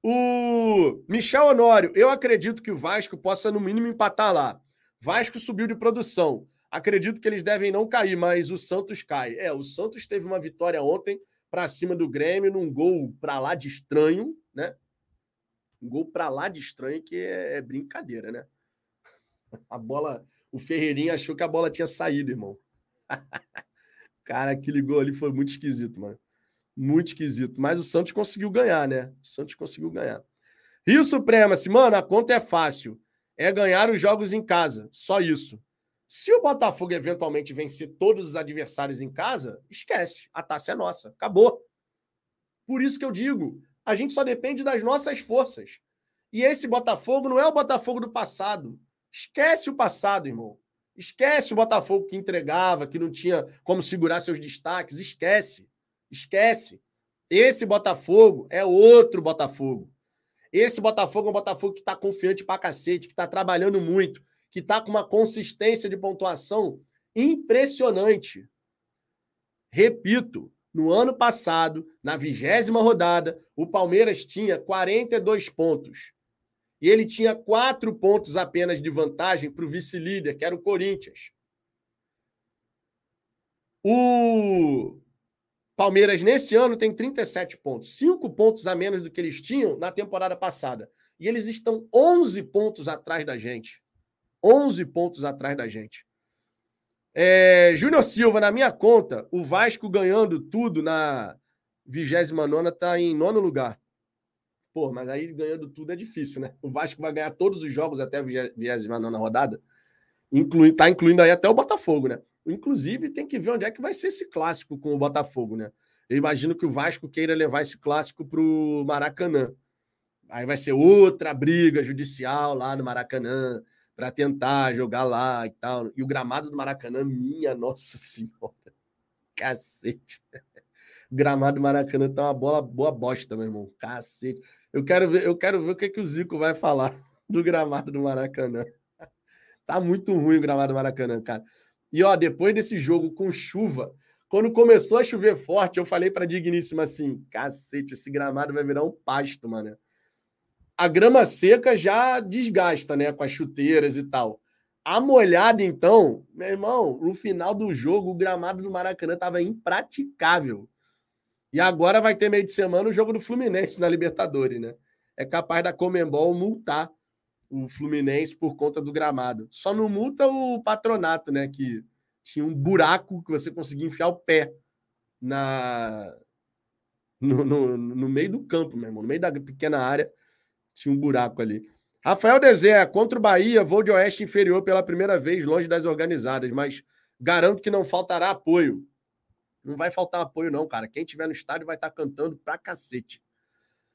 Speaker 1: O Michel Honório, eu acredito que o Vasco possa, no mínimo, empatar lá. Vasco subiu de produção. Acredito que eles devem não cair, mas o Santos cai. É, o Santos teve uma vitória ontem para cima do Grêmio num gol para lá de estranho, né? Um gol para lá de estranho que é, é, brincadeira, né? [laughs] A bola, o Ferreirinha achou que a bola tinha saído, irmão. [laughs] Cara, aquele gol ali foi muito esquisito, mano. Muito esquisito. Mas o Santos conseguiu ganhar, né? O Santos conseguiu ganhar. Rio Suprema-se, mano, a conta é fácil. É ganhar os jogos em casa. Só isso. Se o Botafogo eventualmente vencer todos os adversários em casa, esquece. A taça é nossa. Acabou. Por isso que eu digo, a gente só depende das nossas forças. E esse Botafogo não é o Botafogo do passado. Esquece o passado, irmão. Esquece o Botafogo que entregava, que não tinha como segurar seus destaques. Esquece. Esquece. Esse Botafogo é outro Botafogo. Esse Botafogo é um Botafogo que está confiante pra cacete, que está trabalhando muito, que está com uma consistência de pontuação impressionante. Repito, no ano passado, na vigésima rodada, o Palmeiras tinha 42 pontos. E ele tinha quatro pontos apenas de vantagem para o vice-líder, que era o Corinthians. O Palmeiras, nesse ano, tem 37 pontos, cinco pontos a menos do que eles tinham na temporada passada. E eles estão 11 pontos atrás da gente. 11 pontos atrás da gente. É, Júnior Silva, na minha conta, o Vasco ganhando tudo na 29 está em nono lugar. Pô, mas aí ganhando tudo é difícil, né? O Vasco vai ganhar todos os jogos até a 29 rodada. Inclui, tá incluindo aí até o Botafogo, né? Inclusive, tem que ver onde é que vai ser esse clássico com o Botafogo, né? Eu imagino que o Vasco queira levar esse clássico para o Maracanã. Aí vai ser outra briga judicial lá no Maracanã para tentar jogar lá e tal. E o gramado do Maracanã, minha nossa senhora. [laughs] Cacete. Gramado do Maracanã tá uma bola boa bosta, meu irmão. Cacete. Eu quero ver, eu quero ver o que, que o Zico vai falar [laughs] do gramado do Maracanã. Tá muito ruim o gramado do Maracanã, cara. E ó, depois desse jogo com chuva, quando começou a chover forte, eu falei para Digníssima assim: cacete, esse gramado vai virar um pasto, mano a grama seca já desgasta, né? Com as chuteiras e tal. A molhada, então, meu irmão, no final do jogo, o gramado do Maracanã estava impraticável. E agora vai ter meio de semana o jogo do Fluminense na Libertadores, né? É capaz da Comembol multar o Fluminense por conta do gramado. Só não multa o patronato, né? Que tinha um buraco que você conseguia enfiar o pé na, no, no, no, meio do campo, meu irmão, no meio da pequena área, tinha um buraco ali. Rafael Dezé, contra o Bahia, vou de oeste inferior pela primeira vez, longe das organizadas, mas garanto que não faltará apoio. Não vai faltar apoio, não, cara. Quem tiver no estádio vai estar tá cantando pra cacete.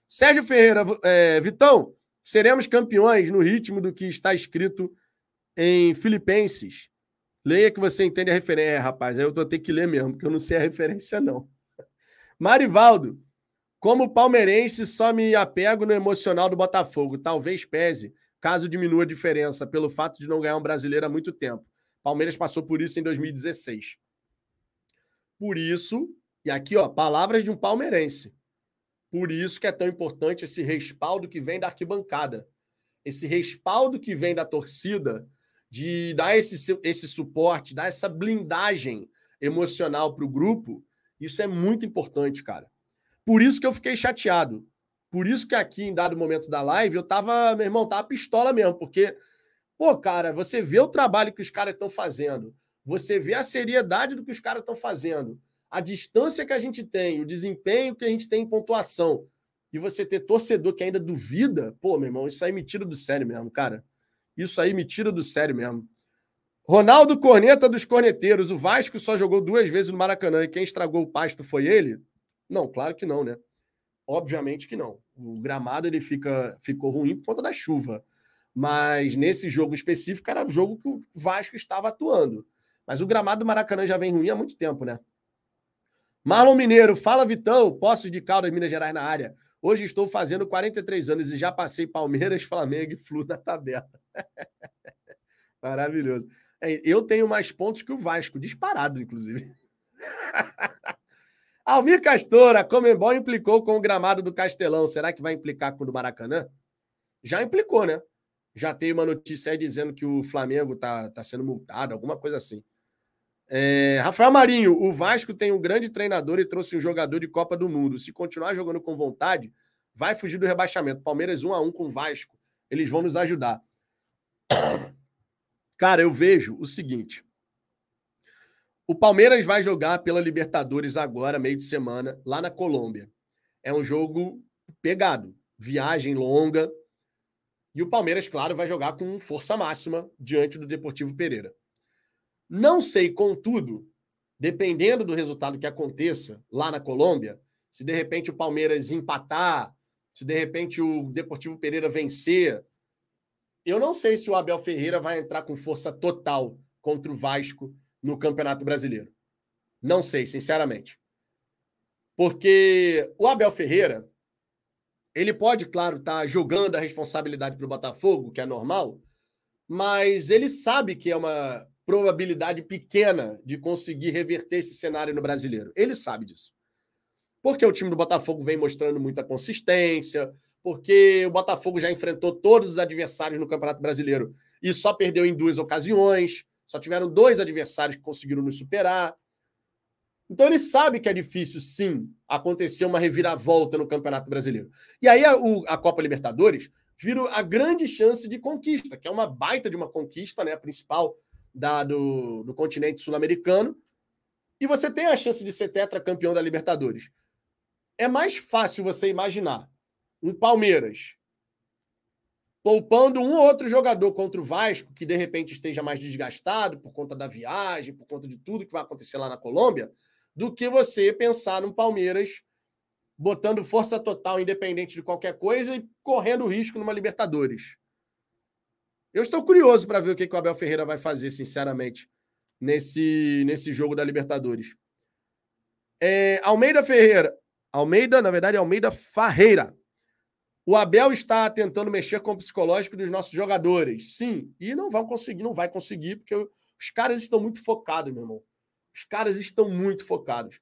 Speaker 1: Sérgio Ferreira, é, Vitão, seremos campeões no ritmo do que está escrito em Filipenses. Leia que você entende a referência. É, rapaz, aí eu vou ter que ler mesmo, porque eu não sei a referência, não. Marivaldo, como palmeirense, só me apego no emocional do Botafogo. Talvez pese, caso diminua a diferença, pelo fato de não ganhar um brasileiro há muito tempo. Palmeiras passou por isso em 2016. Por isso, e aqui, ó, palavras de um palmeirense. Por isso que é tão importante esse respaldo que vem da arquibancada. Esse respaldo que vem da torcida de dar esse, esse suporte, dar essa blindagem emocional para o grupo, isso é muito importante, cara. Por isso que eu fiquei chateado. Por isso que aqui, em dado momento da live, eu tava, meu irmão, tava pistola mesmo, porque, pô, cara, você vê o trabalho que os caras estão fazendo, você vê a seriedade do que os caras estão fazendo, a distância que a gente tem, o desempenho que a gente tem em pontuação, e você ter torcedor que ainda duvida, pô, meu irmão, isso aí me tira do sério mesmo, cara. Isso aí me tira do sério mesmo. Ronaldo Corneta dos Corneteiros. O Vasco só jogou duas vezes no Maracanã e quem estragou o pasto foi ele? Não, claro que não, né? Obviamente que não. O gramado ele fica, ficou ruim por conta da chuva. Mas nesse jogo específico era o jogo que o Vasco estava atuando. Mas o gramado do Maracanã já vem ruim há muito tempo, né? Marlon Mineiro, fala Vitão, Poços de Caldas, Minas Gerais na área. Hoje estou fazendo 43 anos e já passei Palmeiras, [laughs] Flamengo e Flu na tabela. [laughs] Maravilhoso. É, eu tenho mais pontos que o Vasco, disparado, inclusive. [laughs] Almir Castor, a Comembol implicou com o gramado do Castelão. Será que vai implicar com o do Maracanã? Já implicou, né? Já tem uma notícia aí dizendo que o Flamengo tá, tá sendo multado, alguma coisa assim. É, Rafael Marinho, o Vasco tem um grande treinador e trouxe um jogador de Copa do Mundo. Se continuar jogando com vontade, vai fugir do rebaixamento. Palmeiras 1 a 1 com o Vasco. Eles vão nos ajudar. Cara, eu vejo o seguinte: o Palmeiras vai jogar pela Libertadores agora, meio de semana, lá na Colômbia. É um jogo pegado, viagem longa. E o Palmeiras, claro, vai jogar com força máxima diante do Deportivo Pereira. Não sei, contudo, dependendo do resultado que aconteça lá na Colômbia, se de repente o Palmeiras empatar, se de repente o Deportivo Pereira vencer, eu não sei se o Abel Ferreira vai entrar com força total contra o Vasco no Campeonato Brasileiro. Não sei, sinceramente. Porque o Abel Ferreira, ele pode, claro, estar tá jogando a responsabilidade para o Botafogo, que é normal, mas ele sabe que é uma probabilidade pequena de conseguir reverter esse cenário no brasileiro. Ele sabe disso. Porque o time do Botafogo vem mostrando muita consistência, porque o Botafogo já enfrentou todos os adversários no Campeonato Brasileiro e só perdeu em duas ocasiões. Só tiveram dois adversários que conseguiram nos superar. Então ele sabe que é difícil, sim, acontecer uma reviravolta no Campeonato Brasileiro. E aí a, o, a Copa Libertadores vira a grande chance de conquista, que é uma baita de uma conquista, né? A principal da, do, do continente sul-americano, e você tem a chance de ser tetracampeão da Libertadores. É mais fácil você imaginar um Palmeiras poupando um ou outro jogador contra o Vasco, que de repente esteja mais desgastado por conta da viagem, por conta de tudo que vai acontecer lá na Colômbia, do que você pensar no Palmeiras botando força total, independente de qualquer coisa, e correndo risco numa Libertadores. Eu estou curioso para ver o que, que o Abel Ferreira vai fazer, sinceramente, nesse, nesse jogo da Libertadores. É, Almeida Ferreira. Almeida, na verdade, Almeida Farreira. O Abel está tentando mexer com o psicológico dos nossos jogadores. Sim, e não vão conseguir, não vai conseguir, porque os caras estão muito focados, meu irmão. Os caras estão muito focados.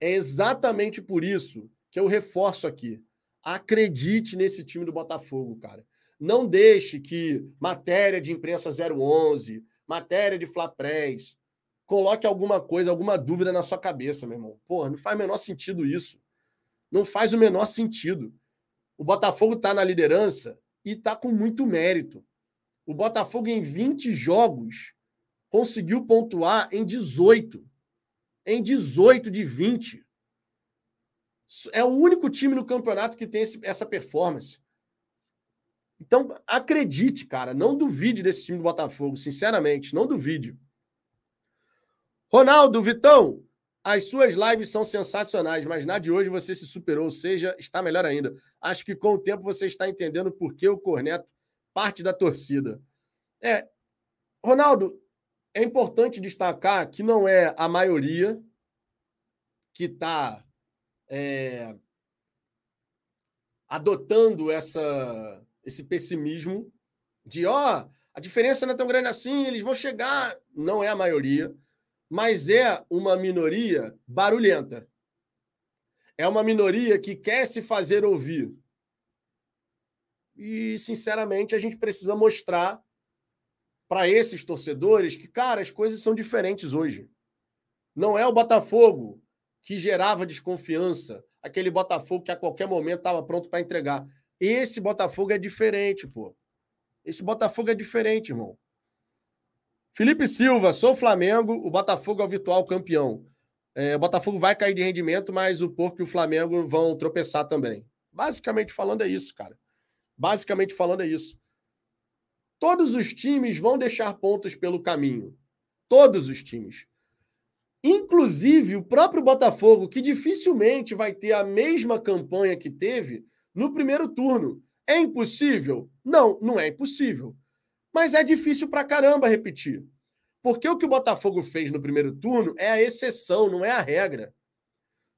Speaker 1: É exatamente por isso que eu reforço aqui. Acredite nesse time do Botafogo, cara. Não deixe que matéria de imprensa 011, matéria de Flaprés, coloque alguma coisa, alguma dúvida na sua cabeça, meu irmão. Porra, não faz o menor sentido isso. Não faz o menor sentido. O Botafogo está na liderança e está com muito mérito. O Botafogo, em 20 jogos, conseguiu pontuar em 18. Em 18 de 20. É o único time no campeonato que tem esse, essa performance. Então, acredite, cara, não duvide desse time do Botafogo, sinceramente, não duvide. Ronaldo, Vitão, as suas lives são sensacionais, mas na de hoje você se superou, ou seja, está melhor ainda. Acho que com o tempo você está entendendo por que o Corneto parte da torcida. É, Ronaldo, é importante destacar que não é a maioria que está é, adotando essa, esse pessimismo de ó, oh, a diferença não é tão grande assim, eles vão chegar. Não é a maioria, mas é uma minoria barulhenta. É uma minoria que quer se fazer ouvir. E, sinceramente, a gente precisa mostrar para esses torcedores que, cara, as coisas são diferentes hoje. Não é o Botafogo que gerava desconfiança, aquele Botafogo que a qualquer momento estava pronto para entregar. Esse Botafogo é diferente, pô. Esse Botafogo é diferente, irmão. Felipe Silva, sou Flamengo, o Botafogo é o virtual campeão. É, o Botafogo vai cair de rendimento, mas o Porco e o Flamengo vão tropeçar também. Basicamente falando é isso, cara. Basicamente falando é isso. Todos os times vão deixar pontos pelo caminho. Todos os times. Inclusive o próprio Botafogo, que dificilmente vai ter a mesma campanha que teve no primeiro turno. É impossível? Não, não é impossível. Mas é difícil pra caramba repetir. Porque o que o Botafogo fez no primeiro turno é a exceção, não é a regra.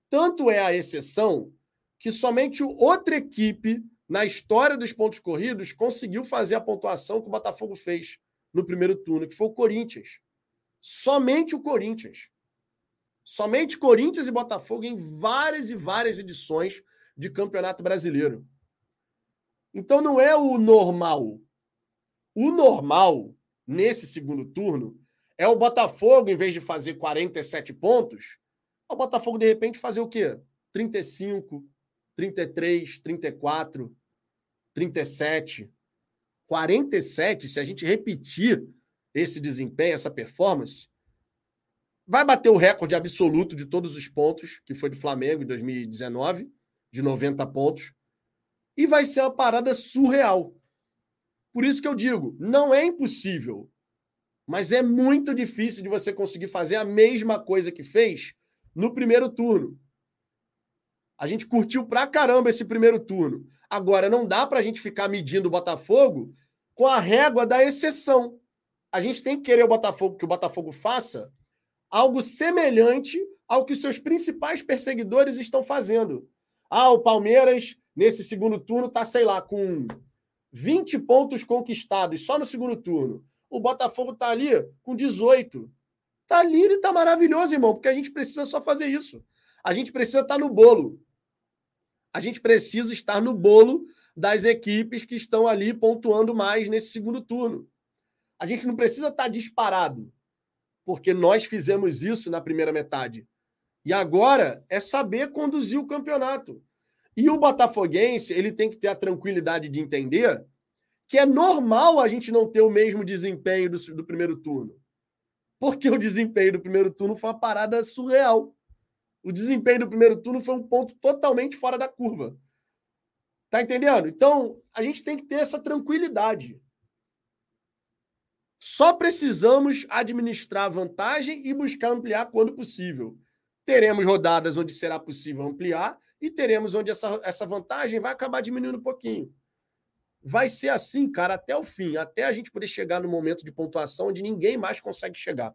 Speaker 1: Tanto é a exceção que somente outra equipe na história dos pontos corridos conseguiu fazer a pontuação que o Botafogo fez no primeiro turno, que foi o Corinthians. Somente o Corinthians. Somente Corinthians e Botafogo em várias e várias edições de Campeonato Brasileiro. Então não é o normal. O normal, nesse segundo turno, é o Botafogo, em vez de fazer 47 pontos, é o Botafogo, de repente, fazer o quê? 35, 33, 34, 37. 47, se a gente repetir esse desempenho, essa performance, vai bater o recorde absoluto de todos os pontos, que foi do Flamengo em 2019, de 90 pontos, e vai ser uma parada surreal. Por isso que eu digo, não é impossível, mas é muito difícil de você conseguir fazer a mesma coisa que fez no primeiro turno. A gente curtiu pra caramba esse primeiro turno. Agora, não dá para a gente ficar medindo o Botafogo com a régua da exceção. A gente tem que querer o Botafogo que o Botafogo faça algo semelhante ao que seus principais perseguidores estão fazendo. Ah, o Palmeiras, nesse segundo turno, está, sei lá, com 20 pontos conquistados só no segundo turno. O Botafogo está ali com 18. Está ali e está maravilhoso, irmão, porque a gente precisa só fazer isso. A gente precisa estar tá no bolo. A gente precisa estar no bolo das equipes que estão ali pontuando mais nesse segundo turno. A gente não precisa estar tá disparado, porque nós fizemos isso na primeira metade. E agora é saber conduzir o campeonato. E o Botafoguense, ele tem que ter a tranquilidade de entender que é normal a gente não ter o mesmo desempenho do, do primeiro turno. Porque o desempenho do primeiro turno foi uma parada surreal. O desempenho do primeiro turno foi um ponto totalmente fora da curva. Tá entendendo? Então, a gente tem que ter essa tranquilidade. Só precisamos administrar vantagem e buscar ampliar quando possível. Teremos rodadas onde será possível ampliar e teremos onde essa, essa vantagem vai acabar diminuindo um pouquinho. Vai ser assim, cara, até o fim, até a gente poder chegar no momento de pontuação onde ninguém mais consegue chegar.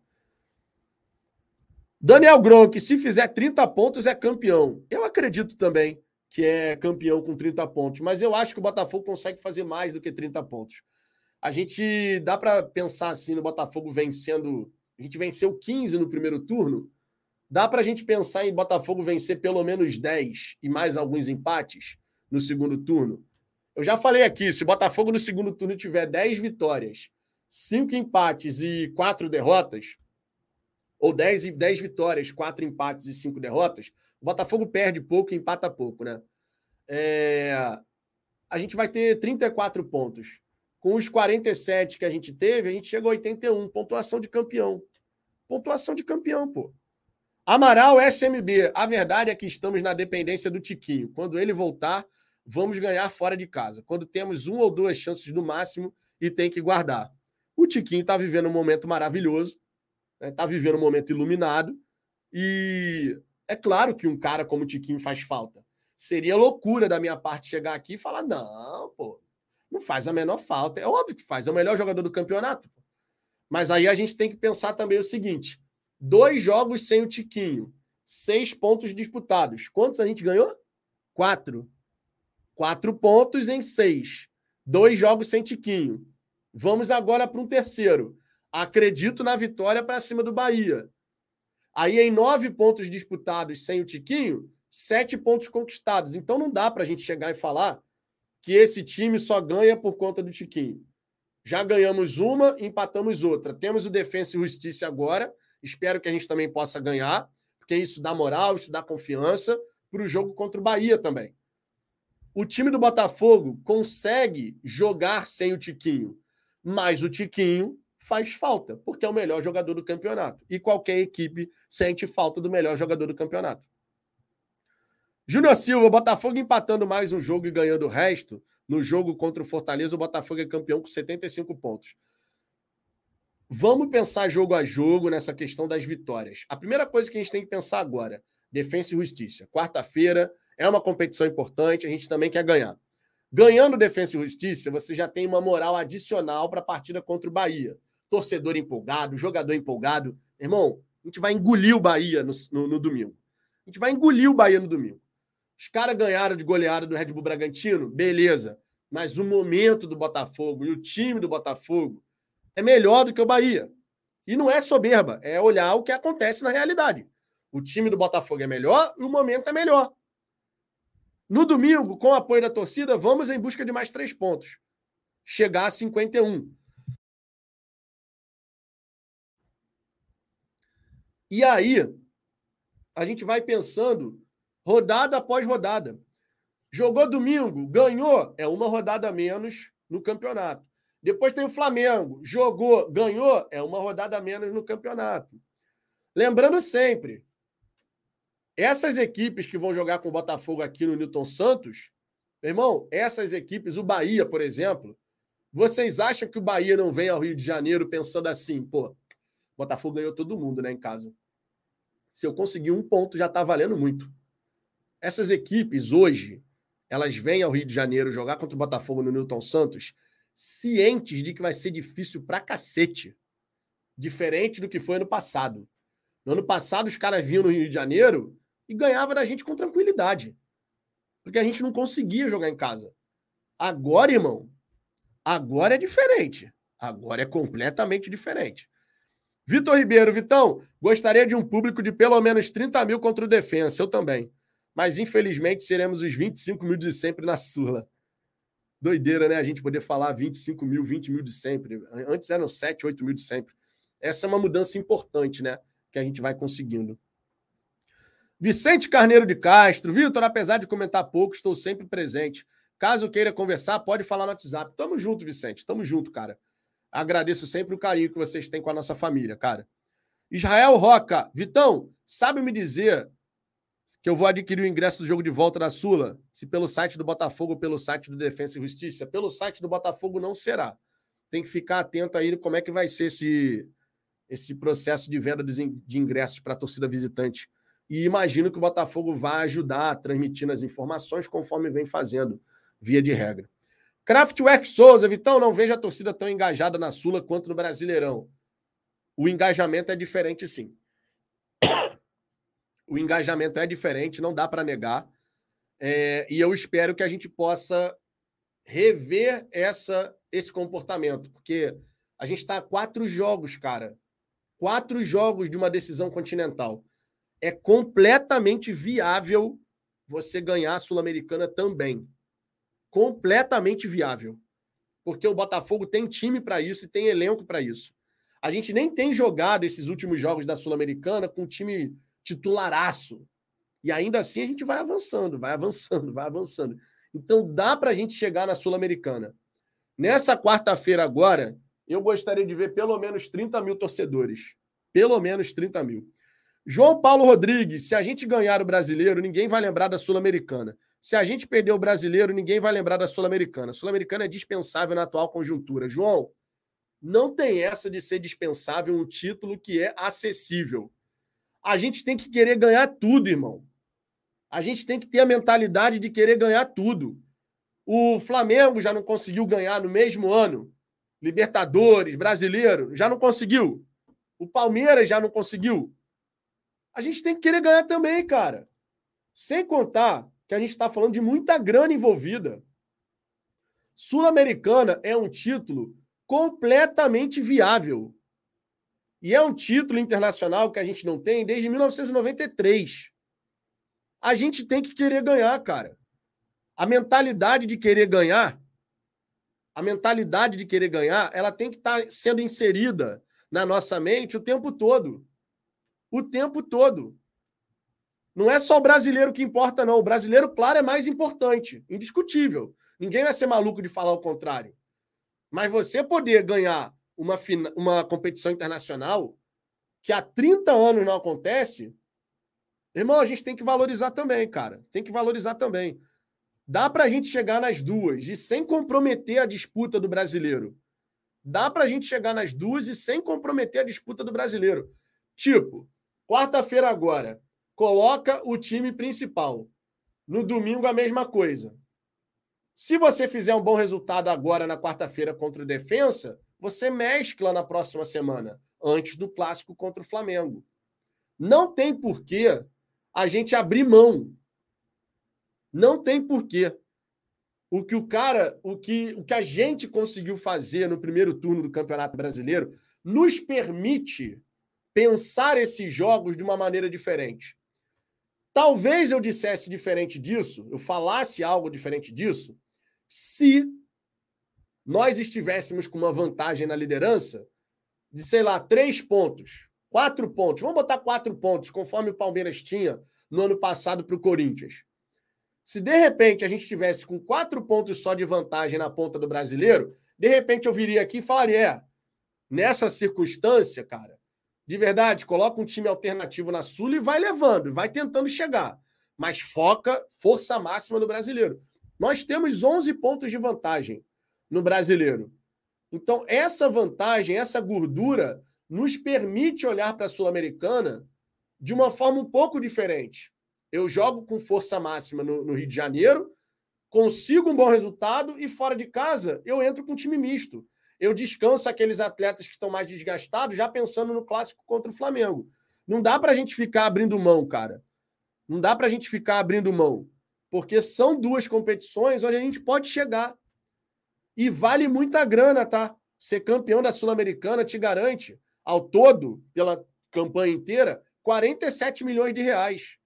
Speaker 1: Daniel Gronk, se fizer 30 pontos, é campeão. Eu acredito também que é campeão com 30 pontos, mas eu acho que o Botafogo consegue fazer mais do que 30 pontos. A gente dá para pensar assim no Botafogo vencendo. A gente venceu 15 no primeiro turno. Dá para a gente pensar em Botafogo vencer pelo menos 10 e mais alguns empates no segundo turno? Eu já falei aqui: se Botafogo no segundo turno tiver 10 vitórias, 5 empates e 4 derrotas, ou 10, 10 vitórias, 4 empates e 5 derrotas, o Botafogo perde pouco e empata pouco, né? É... A gente vai ter 34 pontos. Com os 47 que a gente teve, a gente chegou a 81. Pontuação de campeão. Pontuação de campeão, pô. Amaral SMB. A verdade é que estamos na dependência do Tiquinho. Quando ele voltar, vamos ganhar fora de casa. Quando temos uma ou duas chances no máximo e tem que guardar. O Tiquinho está vivendo um momento maravilhoso, está né? Tá vivendo um momento iluminado. E é claro que um cara como o Tiquinho faz falta. Seria loucura da minha parte chegar aqui e falar: não, pô, não faz a menor falta. É óbvio que faz, é o melhor jogador do campeonato. Mas aí a gente tem que pensar também o seguinte: dois jogos sem o Tiquinho, seis pontos disputados. Quantos a gente ganhou? Quatro. Quatro pontos em seis. Dois jogos sem Tiquinho. Vamos agora para um terceiro. Acredito na vitória para cima do Bahia. Aí, em nove pontos disputados sem o Tiquinho, sete pontos conquistados. Então, não dá para a gente chegar e falar que esse time só ganha por conta do Tiquinho. Já ganhamos uma, empatamos outra. Temos o Defensa e Justiça agora. Espero que a gente também possa ganhar, porque isso dá moral, isso dá confiança para o jogo contra o Bahia também. O time do Botafogo consegue jogar sem o Tiquinho, mas o Tiquinho faz falta, porque é o melhor jogador do campeonato. E qualquer equipe sente falta do melhor jogador do campeonato. Júnior Silva, Botafogo empatando mais um jogo e ganhando o resto. No jogo contra o Fortaleza, o Botafogo é campeão com 75 pontos. Vamos pensar jogo a jogo nessa questão das vitórias. A primeira coisa que a gente tem que pensar agora: defesa e justiça. Quarta-feira é uma competição importante, a gente também quer ganhar. Ganhando defesa e justiça, você já tem uma moral adicional para a partida contra o Bahia torcedor empolgado, jogador empolgado. Irmão, a gente vai engolir o Bahia no, no, no domingo. A gente vai engolir o Bahia no domingo. Os caras ganharam de goleada do Red Bull Bragantino, beleza. Mas o momento do Botafogo e o time do Botafogo é melhor do que o Bahia. E não é soberba, é olhar o que acontece na realidade. O time do Botafogo é melhor e o momento é melhor. No domingo, com o apoio da torcida, vamos em busca de mais três pontos. Chegar a 51. E aí, a gente vai pensando rodada após rodada. Jogou domingo, ganhou, é uma rodada menos no campeonato. Depois tem o Flamengo, jogou, ganhou, é uma rodada menos no campeonato. Lembrando sempre, essas equipes que vão jogar com o Botafogo aqui no Newton Santos, meu irmão, essas equipes, o Bahia, por exemplo, vocês acham que o Bahia não vem ao Rio de Janeiro pensando assim, pô, Botafogo ganhou todo mundo, né, em casa. Se eu conseguir um ponto, já está valendo muito. Essas equipes hoje, elas vêm ao Rio de Janeiro jogar contra o Botafogo no Newton Santos, cientes de que vai ser difícil pra cacete. Diferente do que foi ano passado. No ano passado, os caras vinham no Rio de Janeiro e ganhavam da gente com tranquilidade. Porque a gente não conseguia jogar em casa. Agora, irmão, agora é diferente. Agora é completamente diferente. Vitor Ribeiro, Vitão, gostaria de um público de pelo menos 30 mil contra o Defensa, eu também. Mas infelizmente seremos os 25 mil de sempre na Sula. Doideira, né? A gente poder falar 25 mil, 20 mil de sempre. Antes eram 7, 8 mil de sempre. Essa é uma mudança importante, né? Que a gente vai conseguindo. Vicente Carneiro de Castro, Vitor, apesar de comentar pouco, estou sempre presente. Caso queira conversar, pode falar no WhatsApp. Tamo junto, Vicente. Tamo junto, cara. Agradeço sempre o carinho que vocês têm com a nossa família, cara. Israel Roca, Vitão, sabe me dizer que eu vou adquirir o ingresso do jogo de volta da Sula? Se pelo site do Botafogo ou pelo site do Defensa e Justiça? Pelo site do Botafogo não será. Tem que ficar atento aí como é que vai ser esse, esse processo de venda de ingressos para a torcida visitante. E imagino que o Botafogo vai ajudar transmitindo as informações conforme vem fazendo, via de regra. Kraftwerk Souza, Vitão, não vejo a torcida tão engajada na Sula quanto no Brasileirão. O engajamento é diferente, sim. O engajamento é diferente, não dá para negar. É, e eu espero que a gente possa rever essa, esse comportamento, porque a gente está a quatro jogos, cara. Quatro jogos de uma decisão continental. É completamente viável você ganhar a Sul-Americana também completamente viável. Porque o Botafogo tem time para isso e tem elenco para isso. A gente nem tem jogado esses últimos jogos da Sul-Americana com time titularaço. E ainda assim a gente vai avançando, vai avançando, vai avançando. Então dá para a gente chegar na Sul-Americana. Nessa quarta-feira agora, eu gostaria de ver pelo menos 30 mil torcedores. Pelo menos 30 mil. João Paulo Rodrigues, se a gente ganhar o brasileiro, ninguém vai lembrar da Sul-Americana. Se a gente perder o brasileiro, ninguém vai lembrar da Sul-Americana. Sul-Americana é dispensável na atual conjuntura. João, não tem essa de ser dispensável um título que é acessível. A gente tem que querer ganhar tudo, irmão. A gente tem que ter a mentalidade de querer ganhar tudo. O Flamengo já não conseguiu ganhar no mesmo ano. Libertadores, brasileiro, já não conseguiu. O Palmeiras já não conseguiu. A gente tem que querer ganhar também, cara. Sem contar que a gente está falando de muita grana envolvida. Sul-Americana é um título completamente viável. E é um título internacional que a gente não tem desde 1993. A gente tem que querer ganhar, cara. A mentalidade de querer ganhar, a mentalidade de querer ganhar, ela tem que estar tá sendo inserida na nossa mente o tempo todo. O tempo todo. Não é só o brasileiro que importa, não. O brasileiro, claro, é mais importante, indiscutível. Ninguém vai ser maluco de falar o contrário. Mas você poder ganhar uma, uma competição internacional que há 30 anos não acontece, irmão, a gente tem que valorizar também, cara. Tem que valorizar também. Dá para a gente chegar nas duas e sem comprometer a disputa do brasileiro. Dá para a gente chegar nas duas e sem comprometer a disputa do brasileiro. Tipo, quarta-feira agora, coloca o time principal. No domingo, a mesma coisa. Se você fizer um bom resultado agora na quarta-feira contra o Defensa, você mescla na próxima semana, antes do clássico contra o Flamengo. Não tem porquê a gente abrir mão não tem porquê. O que o cara, o que, o que a gente conseguiu fazer no primeiro turno do Campeonato Brasileiro nos permite pensar esses jogos de uma maneira diferente. Talvez eu dissesse diferente disso, eu falasse algo diferente disso, se nós estivéssemos com uma vantagem na liderança de, sei lá, três pontos, quatro pontos. Vamos botar quatro pontos, conforme o Palmeiras tinha no ano passado para o Corinthians. Se de repente a gente tivesse com quatro pontos só de vantagem na ponta do brasileiro, de repente eu viria aqui e falaria: é, nessa circunstância, cara, de verdade, coloca um time alternativo na Sul e vai levando, vai tentando chegar. Mas foca força máxima no brasileiro. Nós temos 11 pontos de vantagem no brasileiro. Então, essa vantagem, essa gordura, nos permite olhar para a Sul-Americana de uma forma um pouco diferente eu jogo com força máxima no, no, Rio de Janeiro, consigo um bom resultado e fora de casa eu entro com um time misto. Eu descanso aqueles atletas que estão mais desgastados, já pensando no clássico contra o Flamengo. Não dá para a gente ficar abrindo mão, cara. Não dá para a gente ficar abrindo mão. Porque são duas competições onde a gente pode chegar. E vale muita grana, tá? Ser campeão da Sul-Americana te garante, ao todo, pela campanha inteira, 47 milhões de reais.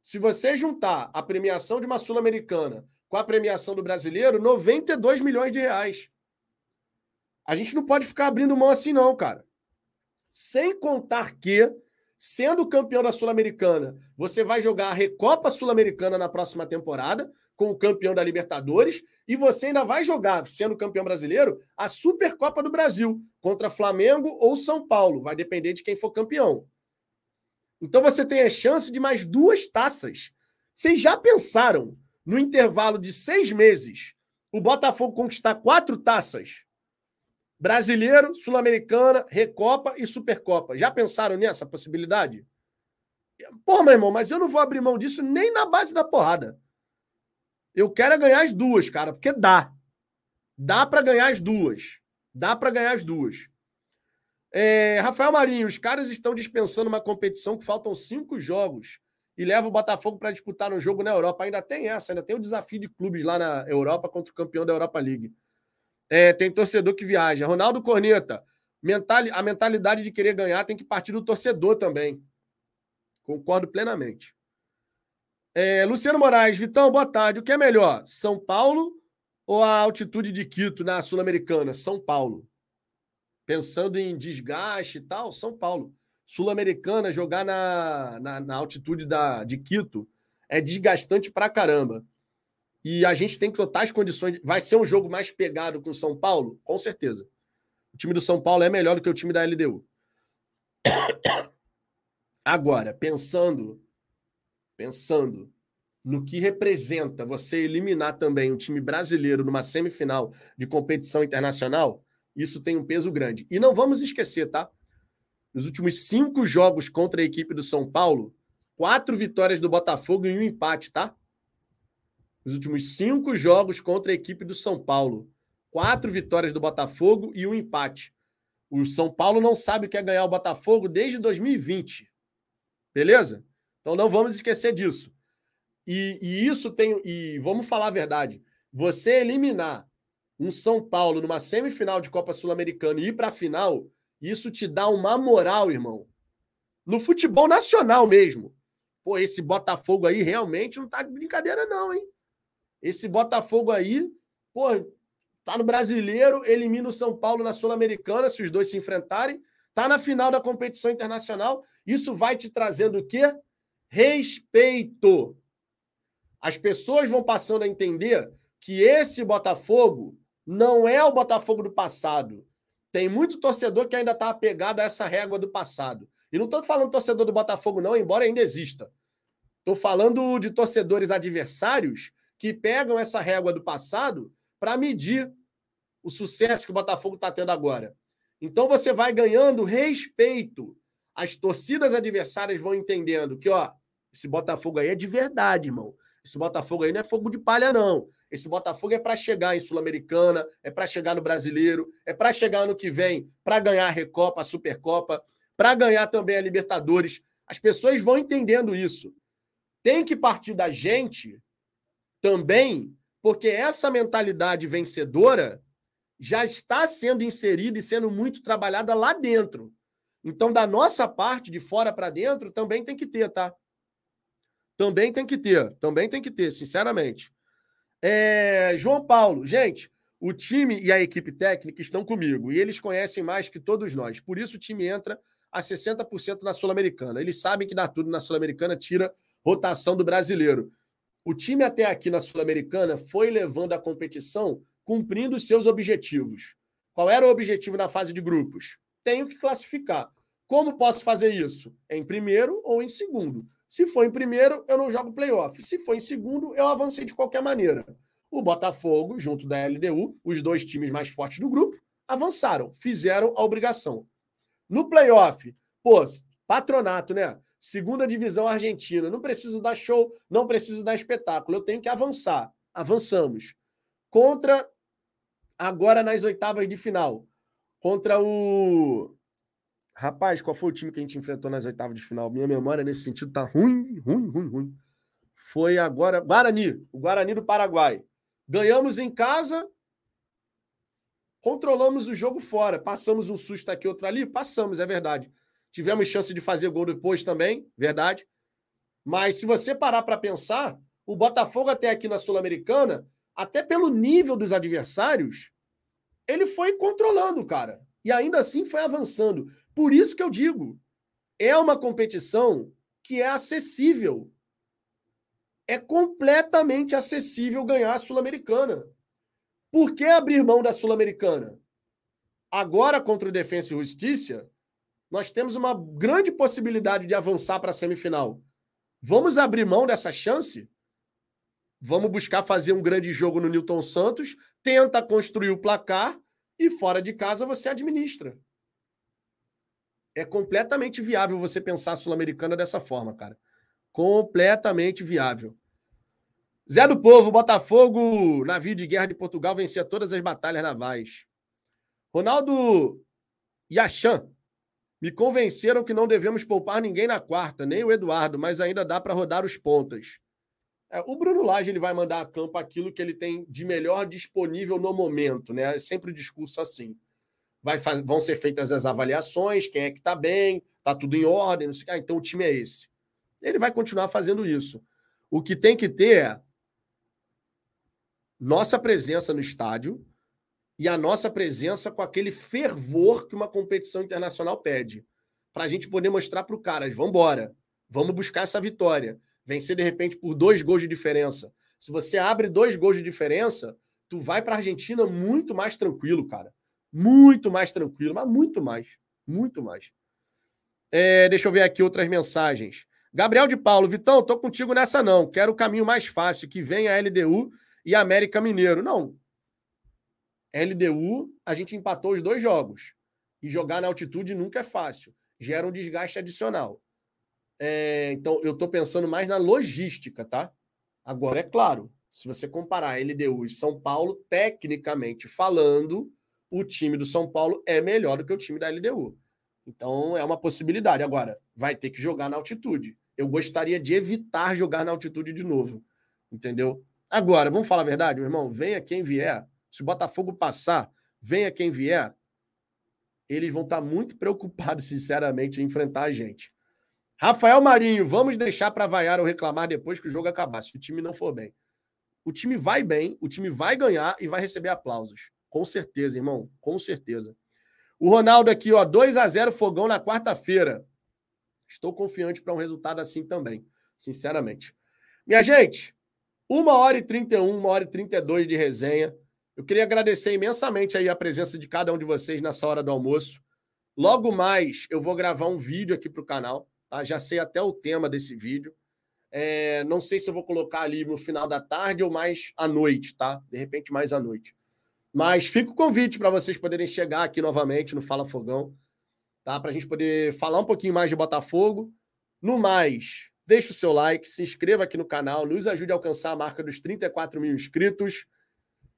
Speaker 1: Se você juntar a premiação de uma Sul-Americana com a premiação do brasileiro, 92 milhões de reais. A gente não pode ficar abrindo mão assim, não, cara. Sem contar que, sendo campeão da Sul-Americana, você vai jogar a Recopa Sul-Americana na próxima temporada, com o campeão da Libertadores, e você ainda vai jogar, sendo campeão brasileiro, a Supercopa do Brasil, contra Flamengo ou São Paulo. Vai depender de quem for campeão. Então você tem a chance de mais duas taças. Vocês já pensaram no intervalo de seis meses o Botafogo conquistar quatro taças? Brasileiro, Sul-Americana, Recopa e Supercopa. Já pensaram nessa possibilidade? Pô, meu irmão, mas eu não vou abrir mão disso nem na base da porrada. Eu quero é ganhar as duas, cara, porque dá. Dá para ganhar as duas. Dá para ganhar as duas. É, Rafael Marinho, os caras estão dispensando uma competição que faltam cinco jogos e leva o Botafogo para disputar um jogo na Europa. Ainda tem essa, ainda tem o desafio de clubes lá na Europa contra o campeão da Europa League. É, tem torcedor que viaja. Ronaldo Corneta, mental, a mentalidade de querer ganhar tem que partir do torcedor também. Concordo plenamente. É, Luciano Moraes, Vitão, boa tarde. O que é melhor, São Paulo ou a altitude de Quito na Sul-Americana? São Paulo pensando em desgaste e tal, São Paulo. Sul-Americana, jogar na, na, na, altitude da, de Quito é desgastante pra caramba. E a gente tem totais condições. Vai ser um jogo mais pegado com o São Paulo? Com certeza. O time do São Paulo é melhor do que o time da LDU. [coughs] Agora, pensando, pensando no que representa você eliminar também um time brasileiro numa semifinal de competição internacional, isso tem um peso grande. E não vamos esquecer, tá? Nos últimos cinco jogos contra a equipe do São Paulo, quatro vitórias do Botafogo e um empate, tá? Nos últimos cinco jogos contra a equipe do São Paulo, quatro vitórias do Botafogo e um empate. O São Paulo não sabe o que é ganhar o Botafogo desde 2020. Beleza? Então não vamos esquecer disso. E, e isso tem. E vamos falar a verdade. Você eliminar um São Paulo numa semifinal de Copa Sul-Americana e ir para a final, isso te dá uma moral, irmão. No futebol nacional mesmo. Pô, esse Botafogo aí realmente não tá de brincadeira, não, hein? Esse Botafogo aí, pô, tá no brasileiro, elimina o São Paulo na Sul-Americana, se os dois se enfrentarem, tá na final da competição internacional. Isso vai te trazendo o quê? Respeito. As pessoas vão passando a entender que esse Botafogo não é o Botafogo do passado. Tem muito torcedor que ainda está apegado a essa régua do passado. E não estou falando torcedor do Botafogo, não, embora ainda exista. Estou falando de torcedores adversários que pegam essa régua do passado para medir o sucesso que o Botafogo está tendo agora. Então você vai ganhando respeito. As torcidas adversárias vão entendendo que, ó, esse Botafogo aí é de verdade, irmão. Esse Botafogo aí não é fogo de palha, não. Esse Botafogo é para chegar em Sul-Americana, é para chegar no Brasileiro, é para chegar ano que vem, para ganhar a Recopa, a Supercopa, para ganhar também a Libertadores. As pessoas vão entendendo isso. Tem que partir da gente também, porque essa mentalidade vencedora já está sendo inserida e sendo muito trabalhada lá dentro. Então, da nossa parte, de fora para dentro, também tem que ter, tá? Também tem que ter, também tem que ter, sinceramente. É, João Paulo, gente, o time e a equipe técnica estão comigo e eles conhecem mais que todos nós. Por isso o time entra a 60% na Sul-Americana. Eles sabem que dá tudo na Sul-Americana, tira rotação do brasileiro. O time até aqui na Sul-Americana foi levando a competição cumprindo seus objetivos. Qual era o objetivo na fase de grupos? Tenho que classificar. Como posso fazer isso? Em primeiro ou em segundo? Se for em primeiro, eu não jogo playoff. Se for em segundo, eu avancei de qualquer maneira. O Botafogo, junto da LDU, os dois times mais fortes do grupo, avançaram, fizeram a obrigação. No playoff, pô, patronato, né? Segunda divisão argentina. Não preciso dar show, não preciso dar espetáculo. Eu tenho que avançar. Avançamos. Contra, agora nas oitavas de final, contra o Rapaz, qual foi o time que a gente enfrentou nas oitavas de final? Minha memória nesse sentido tá ruim, ruim, ruim, ruim. Foi agora Guarani, o Guarani do Paraguai. Ganhamos em casa, controlamos o jogo fora. Passamos um susto aqui, outro ali? Passamos, é verdade. Tivemos chance de fazer gol depois também, verdade. Mas se você parar para pensar, o Botafogo até aqui na Sul-Americana, até pelo nível dos adversários, ele foi controlando, cara. E ainda assim foi avançando. Por isso que eu digo, é uma competição que é acessível. É completamente acessível ganhar a Sul-Americana. Por que abrir mão da Sul-Americana? Agora, contra o Defensa e Justiça, nós temos uma grande possibilidade de avançar para a semifinal. Vamos abrir mão dessa chance? Vamos buscar fazer um grande jogo no Newton Santos, tenta construir o placar e fora de casa você administra é completamente viável você pensar a Sul-Americana dessa forma, cara. Completamente viável. Zé do Povo, Botafogo, navio de guerra de Portugal, vencia todas as batalhas navais. Ronaldo Yachan, me convenceram que não devemos poupar ninguém na quarta, nem o Eduardo, mas ainda dá para rodar os pontas. É, o Bruno Lage ele vai mandar a campo aquilo que ele tem de melhor disponível no momento, né? É sempre o discurso assim vai, vão ser feitas as avaliações, quem é que está bem, está tudo em ordem, não sei, ah, então o time é esse. Ele vai continuar fazendo isso. O que tem que ter é nossa presença no estádio e a nossa presença com aquele fervor que uma competição internacional pede. Para a gente poder mostrar para o cara, vamos embora, vamos buscar essa vitória. Vencer, de repente, por dois gols de diferença. Se você abre dois gols de diferença, tu vai para a Argentina muito mais tranquilo, cara muito mais tranquilo, mas muito mais, muito mais. É, deixa eu ver aqui outras mensagens. Gabriel de Paulo, Vitão, tô contigo nessa não. Quero o caminho mais fácil, que venha a LDU e América Mineiro. Não. LDU, a gente empatou os dois jogos. E jogar na altitude nunca é fácil. Gera um desgaste adicional. É, então, eu estou pensando mais na logística, tá? Agora, é claro, se você comparar LDU e São Paulo, tecnicamente falando, o time do São Paulo é melhor do que o time da LDU. Então, é uma possibilidade. Agora, vai ter que jogar na altitude. Eu gostaria de evitar jogar na altitude de novo. Entendeu? Agora, vamos falar a verdade, meu irmão? Venha quem vier. Se o Botafogo passar, venha quem vier. Eles vão estar muito preocupados, [laughs] sinceramente, em enfrentar a gente. Rafael Marinho, vamos deixar para vaiar ou reclamar depois que o jogo acabar, se o time não for bem. O time vai bem, o time vai ganhar e vai receber aplausos. Com certeza, irmão, com certeza. O Ronaldo aqui, ó, 2 a 0 Fogão na quarta-feira. Estou confiante para um resultado assim também, sinceramente. Minha gente, uma hora e 31, uma hora e 32 de resenha. Eu queria agradecer imensamente aí a presença de cada um de vocês nessa hora do almoço. Logo mais, eu vou gravar um vídeo aqui para o canal? Já sei até o tema desse vídeo. É, não sei se eu vou colocar ali no final da tarde ou mais à noite, tá? De repente, mais à noite. Mas fica o convite para vocês poderem chegar aqui novamente no Fala Fogão, tá? Para a gente poder falar um pouquinho mais de Botafogo. No mais, deixe o seu like, se inscreva aqui no canal, nos ajude a alcançar a marca dos 34 mil inscritos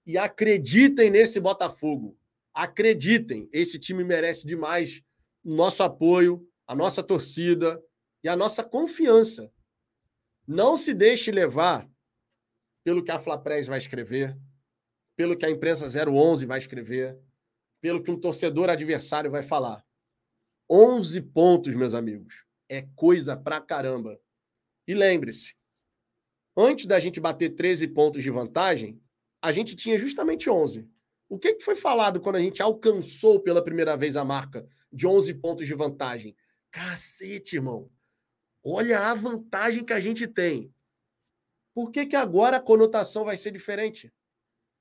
Speaker 1: e acreditem nesse Botafogo. Acreditem, esse time merece demais o nosso apoio, a nossa torcida e a nossa confiança. Não se deixe levar pelo que a Flapress vai escrever, pelo que a imprensa 011 vai escrever, pelo que um torcedor adversário vai falar. 11 pontos, meus amigos. É coisa pra caramba. E lembre-se, antes da gente bater 13 pontos de vantagem, a gente tinha justamente 11. O que, que foi falado quando a gente alcançou pela primeira vez a marca de 11 pontos de vantagem? Cacete, irmão. Olha a vantagem que a gente tem. Por que, que agora a conotação vai ser diferente?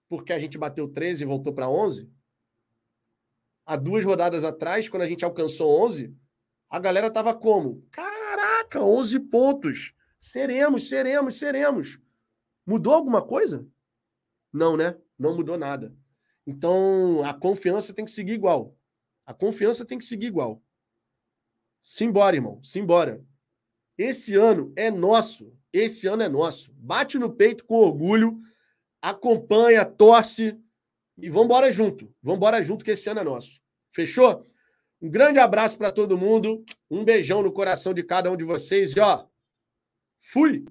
Speaker 1: Porque a gente bateu 13 e voltou para 11? Há duas rodadas atrás, quando a gente alcançou 11, a galera tava como? Caraca, 11 pontos. Seremos, seremos, seremos. Mudou alguma coisa? Não, né? Não mudou nada. Então, a confiança tem que seguir igual. A confiança tem que seguir igual. Simbora, irmão. Simbora. Esse ano é nosso. Esse ano é nosso. Bate no peito com orgulho, acompanha, torce e vamos embora junto. Vamos embora junto que esse ano é nosso. Fechou? Um grande abraço para todo mundo. Um beijão no coração de cada um de vocês e ó, fui.